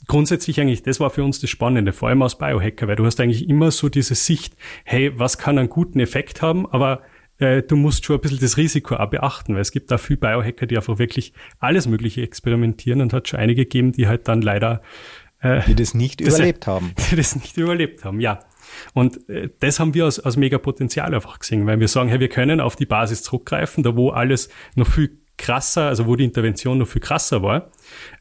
grundsätzlich eigentlich, das war für uns das Spannende, vor allem als Biohacker, weil du hast eigentlich immer so diese Sicht, hey, was kann einen guten Effekt haben, aber äh, du musst schon ein bisschen das Risiko auch beachten, weil es gibt da viele Biohacker, die einfach wirklich alles Mögliche experimentieren und hat schon einige gegeben, die halt dann leider äh, die das nicht (laughs) das, überlebt haben. (laughs) Die das nicht überlebt haben, ja. Und äh, das haben wir als, als mega Potenzial einfach gesehen, weil wir sagen, hey, wir können auf die Basis zurückgreifen, da wo alles noch viel krasser, also wo die Intervention noch viel krasser war.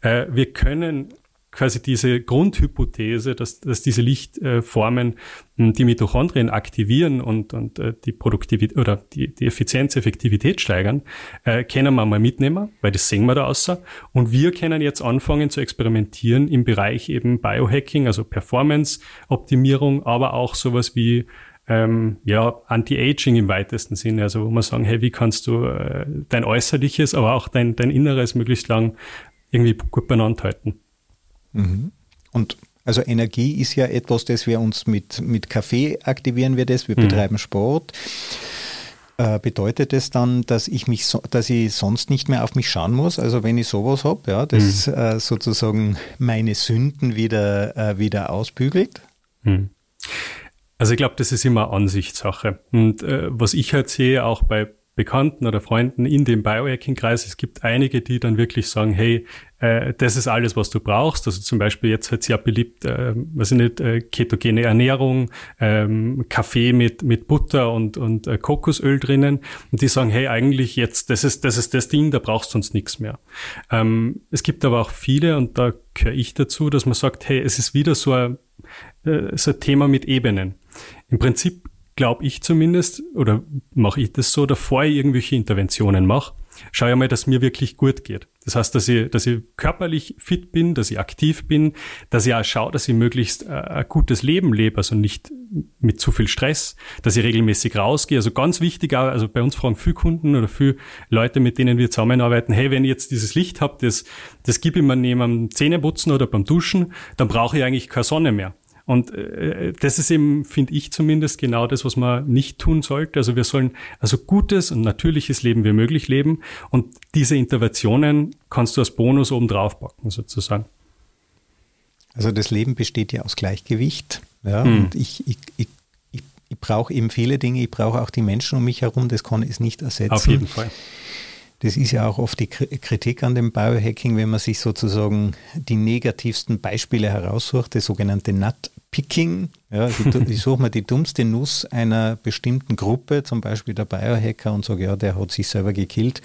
Äh, wir können quasi diese Grundhypothese, dass, dass diese Lichtformen äh, die Mitochondrien aktivieren und, und äh, die Produktivität oder die, die Effizienz, Effektivität steigern, äh, können wir mal mitnehmen, weil das sehen wir da außer. Und wir können jetzt anfangen zu experimentieren im Bereich eben Biohacking, also Performance-Optimierung, aber auch sowas wie ähm, ja, Anti-Aging im weitesten Sinne. Also wo man sagen, hey, wie kannst du äh, dein Äußerliches, aber auch dein, dein Inneres möglichst lang irgendwie gut benannt halten. Mhm. Und also Energie ist ja etwas, das wir uns mit, mit Kaffee aktivieren wir das, wir mhm. betreiben Sport. Äh, bedeutet das dann, dass ich mich so, dass ich sonst nicht mehr auf mich schauen muss? Also wenn ich sowas habe, ja, das mhm. äh, sozusagen meine Sünden wieder, äh, wieder ausbügelt? Mhm. Also ich glaube, das ist immer Ansichtssache. Und äh, was ich halt sehe, auch bei Bekannten oder Freunden in dem Biohacking-Kreis, es gibt einige, die dann wirklich sagen, hey, äh, das ist alles, was du brauchst. Also zum Beispiel jetzt halt sehr beliebt, äh, was ich nicht, äh, ketogene Ernährung, ähm, Kaffee mit, mit Butter und, und äh, Kokosöl drinnen. Und die sagen, hey, eigentlich jetzt, das ist, das ist das Ding, da brauchst du sonst nichts mehr. Ähm, es gibt aber auch viele, und da gehöre ich dazu, dass man sagt, hey, es ist wieder so ein, äh, so ein Thema mit Ebenen. Im Prinzip glaube ich zumindest, oder mache ich das so, davor ich irgendwelche Interventionen mache, schaue ich mal, dass mir wirklich gut geht. Das heißt, dass ich, dass ich körperlich fit bin, dass ich aktiv bin, dass ich auch schaue, dass ich möglichst äh, ein gutes Leben lebe, also nicht mit zu viel Stress, dass ich regelmäßig rausgehe. Also ganz wichtig auch, also bei uns fragen viele Kunden oder viele Leute, mit denen wir zusammenarbeiten, hey, wenn ich jetzt dieses Licht habe, das, das gebe ich mir neben dem Zähneputzen oder beim Duschen, dann brauche ich eigentlich keine Sonne mehr. Und äh, das ist eben, finde ich zumindest, genau das, was man nicht tun sollte. Also wir sollen also gutes und natürliches Leben wie möglich leben. Und diese Interventionen kannst du als Bonus oben drauf packen, sozusagen. Also das Leben besteht ja aus Gleichgewicht. Ja, hm. Und ich, ich, ich, ich, ich brauche eben viele Dinge. Ich brauche auch die Menschen um mich herum. Das kann es nicht ersetzen. Auf jeden Fall. Das ist ja auch oft die Kritik an dem Biohacking, wenn man sich sozusagen die negativsten Beispiele heraussucht, das sogenannte Nutpicking. Ja, also ich suche mir die dummste Nuss einer bestimmten Gruppe, zum Beispiel der Biohacker, und sage, ja, der hat sich selber gekillt.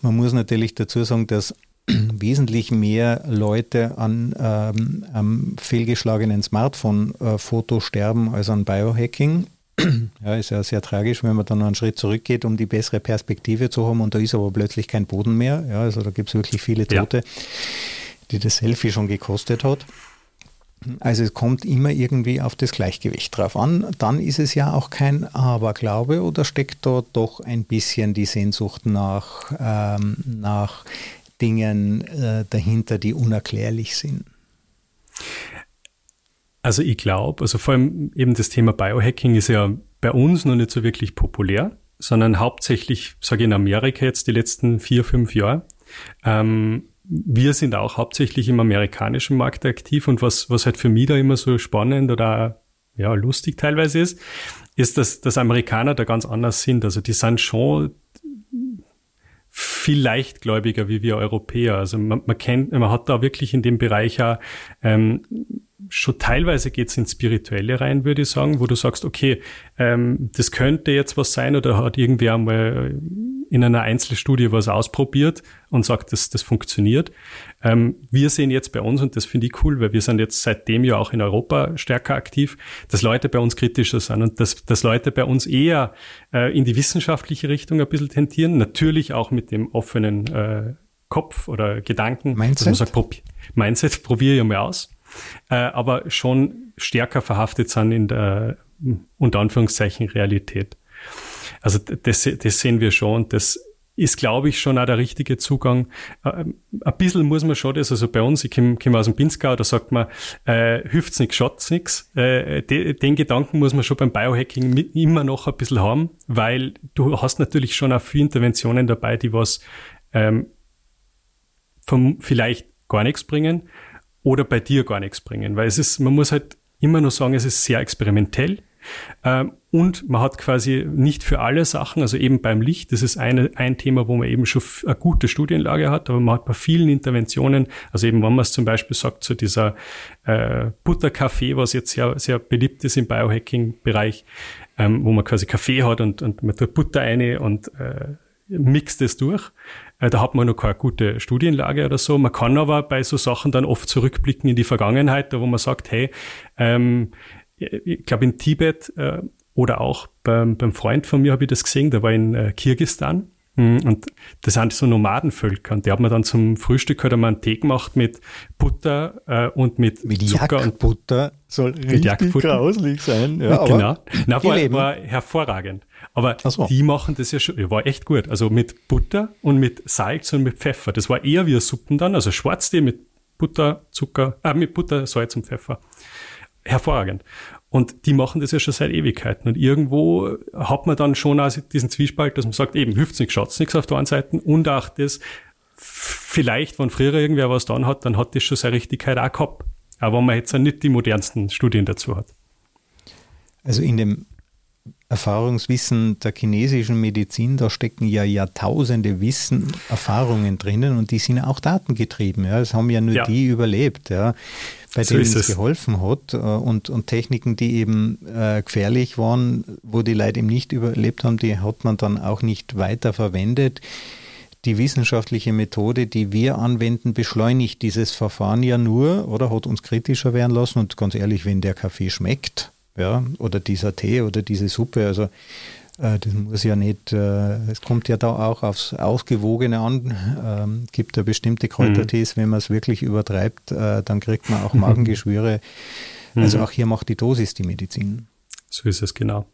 Man muss natürlich dazu sagen, dass (clears throat) wesentlich mehr Leute an ähm, am fehlgeschlagenen Smartphone-Foto sterben als an Biohacking. (clears throat) Ja, ist ja sehr tragisch, wenn man dann noch einen Schritt zurückgeht, um die bessere Perspektive zu haben und da ist aber plötzlich kein Boden mehr. Ja, also da gibt es wirklich viele Tote, ja. die das Selfie schon gekostet hat. Also es kommt immer irgendwie auf das Gleichgewicht drauf an. Dann ist es ja auch kein Aberglaube oder steckt da doch ein bisschen die Sehnsucht nach, ähm, nach Dingen äh, dahinter, die unerklärlich sind? Also ich glaube, also vor allem eben das Thema Biohacking ist ja bei uns noch nicht so wirklich populär, sondern hauptsächlich, sage ich in Amerika jetzt die letzten vier, fünf Jahre. Ähm, wir sind auch hauptsächlich im amerikanischen Markt aktiv und was, was halt für mich da immer so spannend oder ja, lustig teilweise ist, ist, dass, dass Amerikaner da ganz anders sind. Also die sind schon viel leichtgläubiger wie wir Europäer. Also man, man kennt, man hat da wirklich in dem Bereich auch ähm, schon teilweise geht's ins Spirituelle rein, würde ich sagen, wo du sagst, okay, ähm, das könnte jetzt was sein oder hat irgendwer einmal in einer Einzelstudie was ausprobiert und sagt, dass das funktioniert. Ähm, wir sehen jetzt bei uns, und das finde ich cool, weil wir sind jetzt seitdem ja auch in Europa stärker aktiv, dass Leute bei uns kritischer sind und dass, dass Leute bei uns eher äh, in die wissenschaftliche Richtung ein bisschen tentieren, natürlich auch mit dem offenen äh, Kopf oder Gedanken. Mindset? Dass man sagt, prob Mindset, probiere ich mal aus äh, aber schon stärker verhaftet sind in der unter Anführungszeichen Realität. Also das, das sehen wir schon das ist, glaube ich, schon auch der richtige Zugang. Äh, ein bisschen muss man schon das, also bei uns, ich komme komm aus dem Pinzgau, da sagt man, äh, hilft's nix, schaut's nix. Äh, de, den Gedanken muss man schon beim Biohacking mit, immer noch ein bisschen haben, weil du hast natürlich schon auch viele Interventionen dabei, die was ähm, vom, vielleicht gar nichts bringen, oder bei dir gar nichts bringen. Weil es ist, man muss halt immer nur sagen, es ist sehr experimentell. Ähm, und man hat quasi nicht für alle Sachen, also eben beim Licht, das ist eine, ein Thema, wo man eben schon eine gute Studienlage hat, aber man hat bei vielen Interventionen, also eben wenn man es zum Beispiel sagt, zu so dieser äh, Butterkaffee, was jetzt sehr, sehr beliebt ist im Biohacking-Bereich, ähm, wo man quasi Kaffee hat und, und man tut Butter eine und äh, mixt es durch. Äh, da hat man noch keine gute Studienlage oder so. Man kann aber bei so Sachen dann oft zurückblicken in die Vergangenheit, da wo man sagt, hey, ähm, ich glaube in Tibet äh, oder auch beim, beim Freund von mir habe ich das gesehen, der war in äh, Kirgistan. Mhm, und das sind so Nomadenvölker. Und die haben mir dann zum Frühstück halt einmal einen Tee gemacht mit Butter äh, und mit, mit Zucker. und Butter soll richtig grauslich sein. Ja, genau. Nein, war, war hervorragend. Aber so. die machen das ja schon, ja, war echt gut. Also mit Butter und mit Salz und mit Pfeffer. Das war eher wie Suppen dann, also Schwarztee mit Butter, Zucker, äh, mit Butter, Salz und Pfeffer. Hervorragend. Und die machen das ja schon seit Ewigkeiten. Und irgendwo hat man dann schon also diesen Zwiespalt, dass man sagt, eben, hilft's nichts, schaut's nichts auf der einen Seite und auch das, vielleicht, wenn früher irgendwer was dann hat, dann hat das schon seine Richtigkeit auch gehabt. Aber wenn man jetzt nicht die modernsten Studien dazu hat. Also in dem Erfahrungswissen der chinesischen Medizin, da stecken ja Jahrtausende Wissen, Erfahrungen drinnen und die sind auch datengetrieben. Ja. Es haben ja nur ja. die überlebt, ja, bei so denen es geholfen hat äh, und, und Techniken, die eben äh, gefährlich waren, wo die Leute eben nicht überlebt haben, die hat man dann auch nicht weiter verwendet. Die wissenschaftliche Methode, die wir anwenden, beschleunigt dieses Verfahren ja nur oder hat uns kritischer werden lassen. Und ganz ehrlich, wenn der Kaffee schmeckt, ja, oder dieser Tee oder diese Suppe. Also äh, das muss ja nicht, äh, es kommt ja da auch aufs Ausgewogene an. Ähm, gibt ja bestimmte Kräutertees, mhm. wenn man es wirklich übertreibt, äh, dann kriegt man auch Magengeschwüre. (laughs) Also mhm. auch hier macht die Dosis die Medizin. So ist es genau.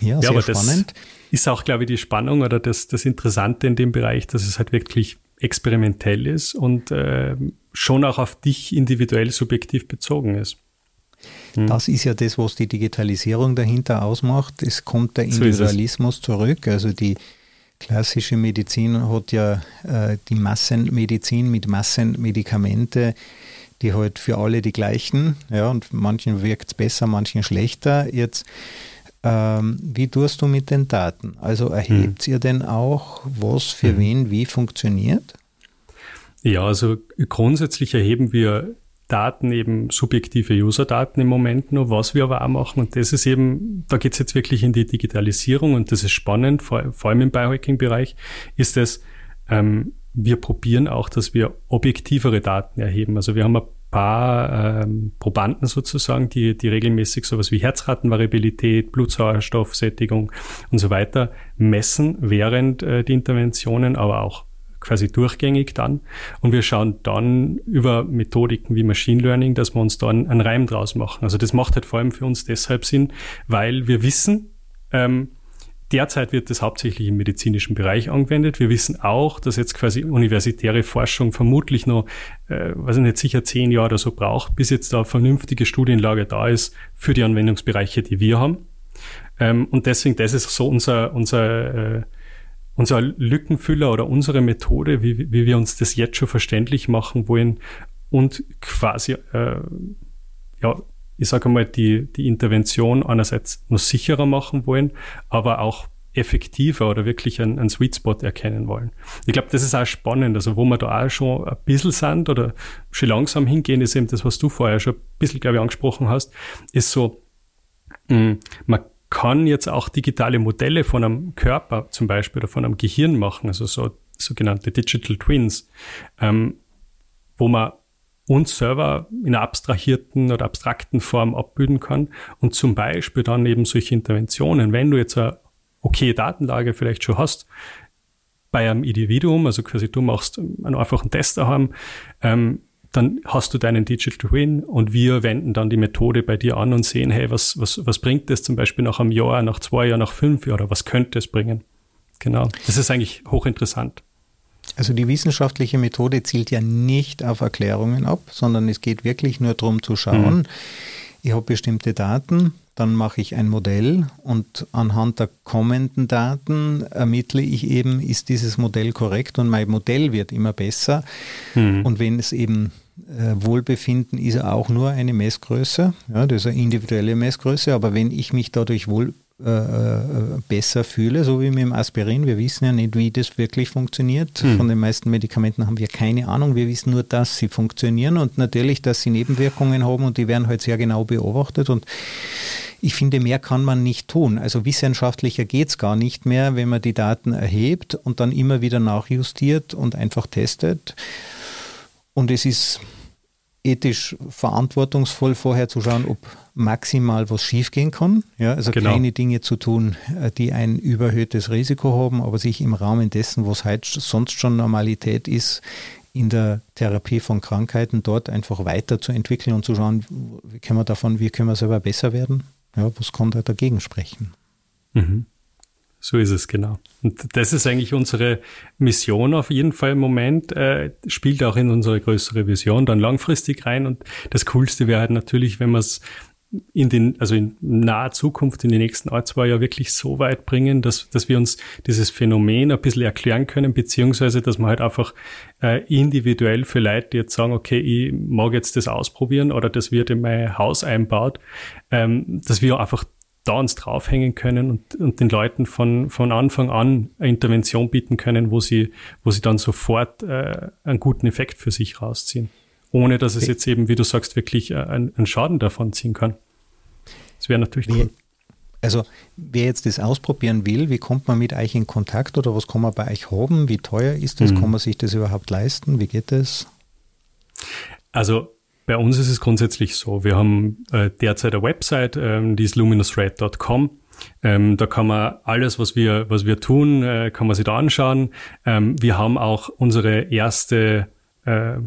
Ja, ja sehr spannend. ist auch, glaube ich, die Spannung oder das, das Interessante in dem Bereich, dass es halt wirklich experimentell ist und äh, schon auch auf dich individuell subjektiv bezogen ist. Hm. Das ist ja das, was die Digitalisierung dahinter ausmacht. Es kommt der Individualismus zurück. Also die klassische Medizin hat ja äh, die Massenmedizin mit Massenmedikamente, die halt für alle die gleichen, ja, und manchen wirkt es besser, manchen schlechter. Jetzt ähm, wie tust du mit den Daten? Also erhebt hm. ihr denn auch, was für hm. wen wie funktioniert? Ja, also grundsätzlich erheben wir Daten, eben subjektive User-Daten im Moment nur, was wir aber auch machen. Und das ist eben, da geht es jetzt wirklich in die Digitalisierung und das ist spannend, vor, vor allem im Biohacking-Bereich, ist es, ähm, wir probieren auch, dass wir objektivere Daten erheben. Also wir haben ein paar ähm, Probanden sozusagen, die, die regelmäßig sowas wie Herzratenvariabilität, Blutsauerstoffsättigung und so weiter messen während äh, die Interventionen, aber auch quasi durchgängig dann. Und wir schauen dann über Methodiken wie Machine Learning, dass wir uns da einen, Reim draus machen. Also das macht halt vor allem für uns deshalb Sinn, weil wir wissen, ähm, Derzeit wird das hauptsächlich im medizinischen Bereich angewendet. Wir wissen auch, dass jetzt quasi universitäre Forschung vermutlich noch, äh, weiß ich nicht, sicher zehn Jahre oder so braucht, bis jetzt da vernünftige Studienlage da ist für die Anwendungsbereiche, die wir haben. Ähm, und deswegen, das ist so unser, unser äh, unser Lückenfüller oder unsere Methode, wie, wie wir uns das jetzt schon verständlich machen wollen und quasi äh, ja, ich sage mal, die, die Intervention einerseits nur sicherer machen wollen, aber auch effektiver oder wirklich einen, einen Sweet Spot erkennen wollen. Ich glaube, das ist auch spannend. Also wo wir da auch schon ein bisschen sind oder schon langsam hingehen, ist eben das, was du vorher schon ein bisschen, glaube ich, angesprochen hast, ist so, mh, mm, man kann jetzt auch digitale Modelle von einem Körper zum Beispiel oder von einem Gehirn machen, also so sogenannte Digital Twins, ähm, wo man uns selber in einer abstrahierten oder abstrakten Form abbilden kann und zum Beispiel dann eben solche Interventionen, wenn du jetzt eine okay Datenlage vielleicht schon hast, bei einem Individuum, also quasi du machst einen einfachen Test daheim, ähm, dann hast du deinen Digital Twin und wir wenden dann die Methode bei dir an und sehen, hey, was, was, was bringt das zum Beispiel nach einem Jahr, nach zwei Jahren, nach fünf Jahren oder was könnte es bringen? Genau. Das ist eigentlich hochinteressant. Also die wissenschaftliche Methode zielt ja nicht auf Erklärungen ab, sondern es geht wirklich nur darum zu schauen, mhm. ich habe bestimmte Daten, dann mache ich ein Modell und anhand der kommenden Daten ermittle ich eben, ist dieses Modell korrekt und mein Modell wird immer besser. Mhm. Und wenn es eben Wohlbefinden ist auch nur eine Messgröße, ja, das ist eine individuelle Messgröße, aber wenn ich mich dadurch wohl äh, äh, besser fühle, so wie mit dem Aspirin. Wir wissen ja nicht, wie das wirklich funktioniert. Hm. Von den meisten Medikamenten haben wir keine Ahnung. Wir wissen nur, dass sie funktionieren und natürlich, dass sie Nebenwirkungen haben und die werden halt sehr genau beobachtet. Und ich finde, mehr kann man nicht tun. Also wissenschaftlicher geht es gar nicht mehr, wenn man die Daten erhebt und dann immer wieder nachjustiert und einfach testet. Und es ist ethisch verantwortungsvoll vorher zu schauen, ob maximal was schiefgehen kann. Ja, also genau. keine Dinge zu tun, äh, die ein überhöhtes Risiko haben, aber sich im Rahmen dessen, was heute sonst schon Normalität ist, in der Therapie von Krankheiten dort einfach weiterzuentwickeln und zu schauen, wie können wir davon, wie können wir selber besser werden? Ja, was kann da dagegen sprechen? Mhm. So ist es, genau. Und das ist eigentlich unsere Mission auf jeden Fall im Moment, äh, spielt auch in unsere größere Vision dann langfristig rein. Und das Coolste wäre halt natürlich, wenn wir es in den, also in naher Zukunft, in den nächsten ein, zwei Jahren wirklich so weit bringen, dass, dass wir uns dieses Phänomen ein bisschen erklären können, beziehungsweise, dass man halt einfach äh, individuell für Leute, die jetzt sagen, okay, ich mag jetzt das ausprobieren oder das wird in mein Haus einbaut, ähm, dass wir einfach da uns draufhängen können und, und den Leuten von, von Anfang an eine Intervention bieten können, wo sie, wo sie dann sofort äh, einen guten Effekt für sich rausziehen. Ohne dass es jetzt eben, wie du sagst, wirklich äh, einen, einen Schaden davon ziehen kann. Das wäre natürlich wie, Also wer jetzt das ausprobieren will, wie kommt man mit euch in Kontakt oder was kann man bei euch haben? Wie teuer ist das? Mhm. Kann man sich das überhaupt leisten? Wie geht das? Also bei uns ist es grundsätzlich so, wir haben äh, derzeit eine Website, ähm, die ist luminusred.com. Ähm, da kann man alles, was wir, was wir tun, äh, kann man sich da anschauen. Ähm, wir haben auch unsere erste äh,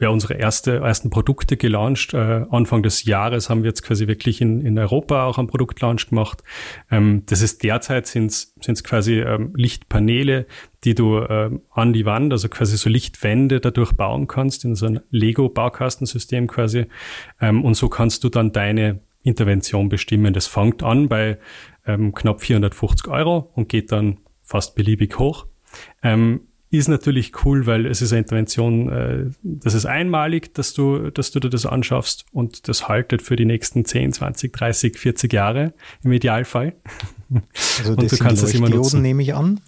ja, unsere erste, ersten Produkte gelauncht. Äh, Anfang des Jahres haben wir jetzt quasi wirklich in, in Europa auch einen Produktlaunch gemacht. Ähm, das ist derzeit sind es quasi ähm, Lichtpaneele, die du ähm, an die Wand, also quasi so Lichtwände dadurch bauen kannst, in so ein Lego-Baukastensystem quasi. Ähm, und so kannst du dann deine Intervention bestimmen. Das fängt an bei ähm, knapp 450 Euro und geht dann fast beliebig hoch. Ähm, ist natürlich cool, weil es ist eine Intervention, äh, das ist einmalig, dass du, dass du dir das anschaffst und das haltet für die nächsten 10, 20, 30, 40 Jahre im Idealfall. Also das (laughs) und du kannst es immer nutzen. nehme ich an.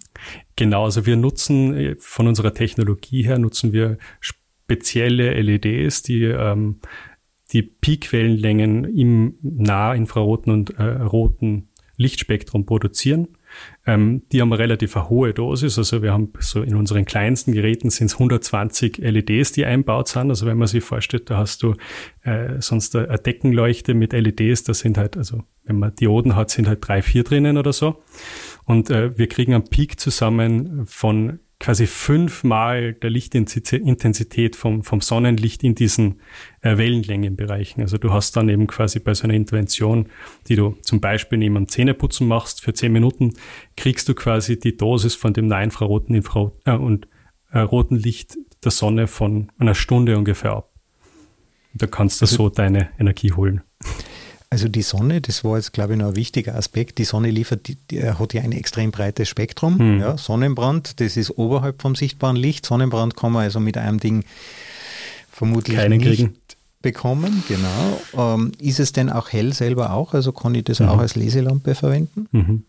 Genau, also wir nutzen äh, von unserer Technologie her nutzen wir spezielle LEDs, die ähm, die Peakwellenlängen im nahinfraroten und äh, roten Lichtspektrum produzieren ähm, die haben eine relativ hohe Dosis. Also wir haben so in unseren kleinsten Geräten sind es 120 LEDs, die einbaut sind. Also wenn man sich vorstellt, da hast du äh, sonst eine Deckenleuchte mit LEDs, da sind halt, also wenn man Dioden hat, sind halt drei, vier drinnen oder so. Und äh, wir kriegen einen Peak zusammen von quasi fünfmal der Lichtintensität vom, vom Sonnenlicht in diesen äh, Wellenlängenbereichen. Also du hast dann eben quasi bei so einer Intervention, die du zum Beispiel neben dem Zähneputzen machst für zehn Minuten, kriegst du quasi die Dosis von dem nahinfraroten Infra äh, und äh, roten Licht der Sonne von einer Stunde ungefähr ab. da kannst du also, so deine Energie holen. Also die Sonne, das war jetzt, glaube ich, noch ein wichtiger Aspekt. Die Sonne liefert, die, die hat ja ein extrem breites Spektrum. Hm. Ja, Sonnenbrand, das ist oberhalb vom sichtbaren Licht. Sonnenbrand kann man also mit einem Ding vermutlich Keinen nicht kriegen. bekommen, genau. Ähm, ist es denn auch hell selber auch? Also kann ich das mhm. auch als Leselampe verwenden? Mhm.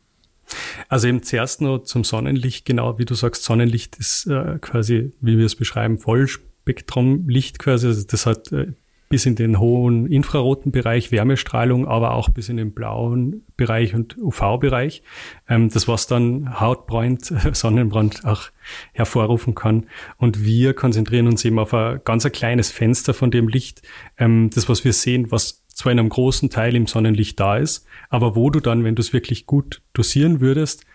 Also eben zuerst noch zum Sonnenlicht, genau wie du sagst, Sonnenlicht ist äh, quasi, wie wir es beschreiben, Vollspektrumlicht quasi. Also das hat äh, bis in den hohen infraroten Bereich Wärmestrahlung, aber auch bis in den blauen Bereich und UV-Bereich. Ähm, das, was dann Hautbrand, (laughs) Sonnenbrand auch hervorrufen kann. Und wir konzentrieren uns eben auf ein ganz ein kleines Fenster von dem Licht, ähm, das, was wir sehen, was zwar in einem großen Teil im Sonnenlicht da ist, aber wo du dann, wenn du es wirklich gut dosieren würdest,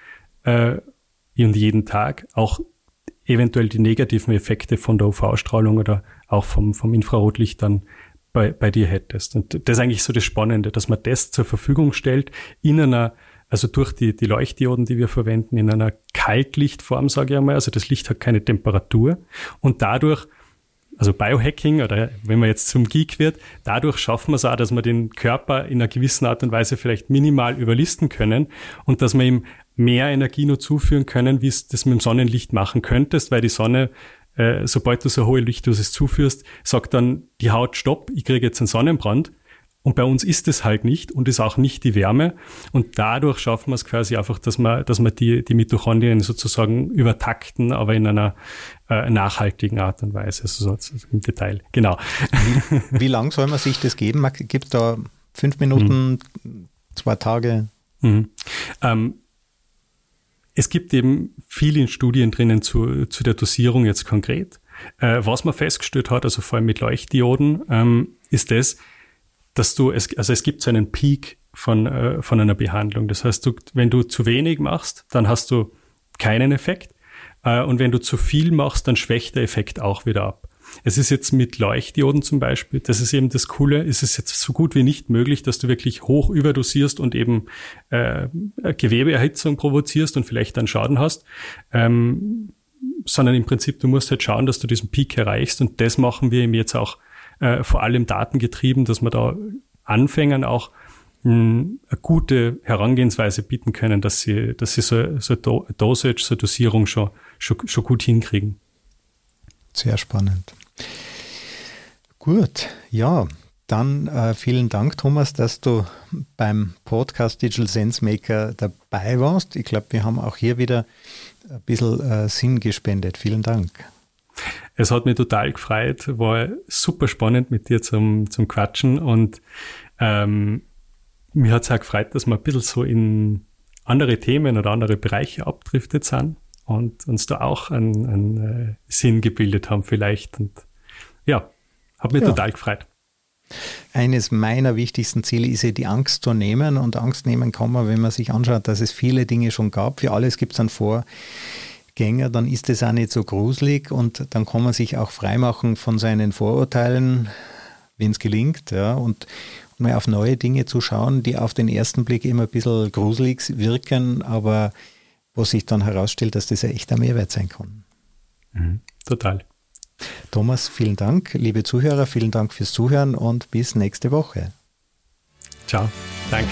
äh, und jeden Tag auch eventuell die negativen Effekte von der UV-Strahlung oder auch vom, vom Infrarotlicht dann bei, bei dir hättest. Und das ist eigentlich so das Spannende, dass man das zur Verfügung stellt in einer, also durch die, die Leuchtdioden, die wir verwenden, in einer Kaltlichtform, sage ich einmal. Also das Licht hat keine Temperatur und dadurch also Biohacking oder wenn man jetzt zum Geek wird, dadurch schaffen wir es auch, dass wir den Körper in einer gewissen Art und Weise vielleicht minimal überlisten können und dass wir ihm mehr Energie nur zuführen können, wie es das mit dem Sonnenlicht machen könntest, weil die Sonne äh, sobald du so hohe Lichtdosis zuführst, sagt dann die Haut, stopp, ich kriege jetzt einen Sonnenbrand. Und bei uns ist es halt nicht und ist auch nicht die Wärme. Und dadurch schaffen wir es quasi einfach, dass wir, dass wir die, die Mitochondrien sozusagen übertakten, aber in einer äh, nachhaltigen Art und Weise, also so im Detail. Genau. Wie, wie lang soll man sich das geben? Gibt es da fünf Minuten, mhm. zwei Tage? Mhm. Ähm, es gibt eben viele Studien drinnen zu, zu der Dosierung jetzt konkret. Äh, was man festgestellt hat, also vor allem mit Leuchtdioden, ähm, ist das, dass du, es, also es gibt so einen Peak von, äh, von einer Behandlung. Das heißt, du, wenn du zu wenig machst, dann hast du keinen Effekt. Äh, und wenn du zu viel machst, dann schwächt der Effekt auch wieder ab. Es ist jetzt mit Leuchtdioden zum Beispiel, das ist eben das Coole, ist es jetzt so gut wie nicht möglich, dass du wirklich hoch überdosierst und eben äh, Gewebeerhitzung provozierst und vielleicht dann Schaden hast. Ähm, sondern im Prinzip, du musst halt schauen, dass du diesen Peak erreichst und das machen wir eben jetzt auch äh, vor allem datengetrieben, dass wir da Anfängern auch hm, eine gute Herangehensweise bieten können, dass sie, dass sie so, so Dosage, so Dosierung schon, schon, schon gut hinkriegen. Sehr spannend. Gut, ja, dann äh, vielen Dank, Thomas, dass du beim Podcast Digital Sense Maker dabei warst. Ich glaube, wir haben auch hier wieder ein bisschen äh, Sinn gespendet. Vielen Dank. Es hat mich total gefreut, war super spannend mit dir zum, zum Quatschen und ähm, mir hat es auch gefreut, dass wir ein bisschen so in andere Themen oder andere Bereiche abdriftet sind und uns da auch einen, einen äh, Sinn gebildet haben vielleicht. Und ja, hat mich ja. total gefreut. Eines meiner wichtigsten Ziele ist ja die Angst zu nehmen und Angst nehmen kann man, wenn man sich anschaut, dass es viele Dinge schon gab. Für alles gibt es einen Vorgänger, dann ist es auch nicht so gruselig und dann kann man sich auch freimachen von seinen Vorurteilen, wenn es gelingt, ja, und mal auf neue Dinge zu schauen, die auf den ersten Blick immer ein bisschen gruselig wirken, aber wo sich dann herausstellt, dass das ja echt ein Mehrwert sein kann. Mhm, total. Thomas, vielen Dank. Liebe Zuhörer, vielen Dank fürs Zuhören und bis nächste Woche. Ciao. Danke.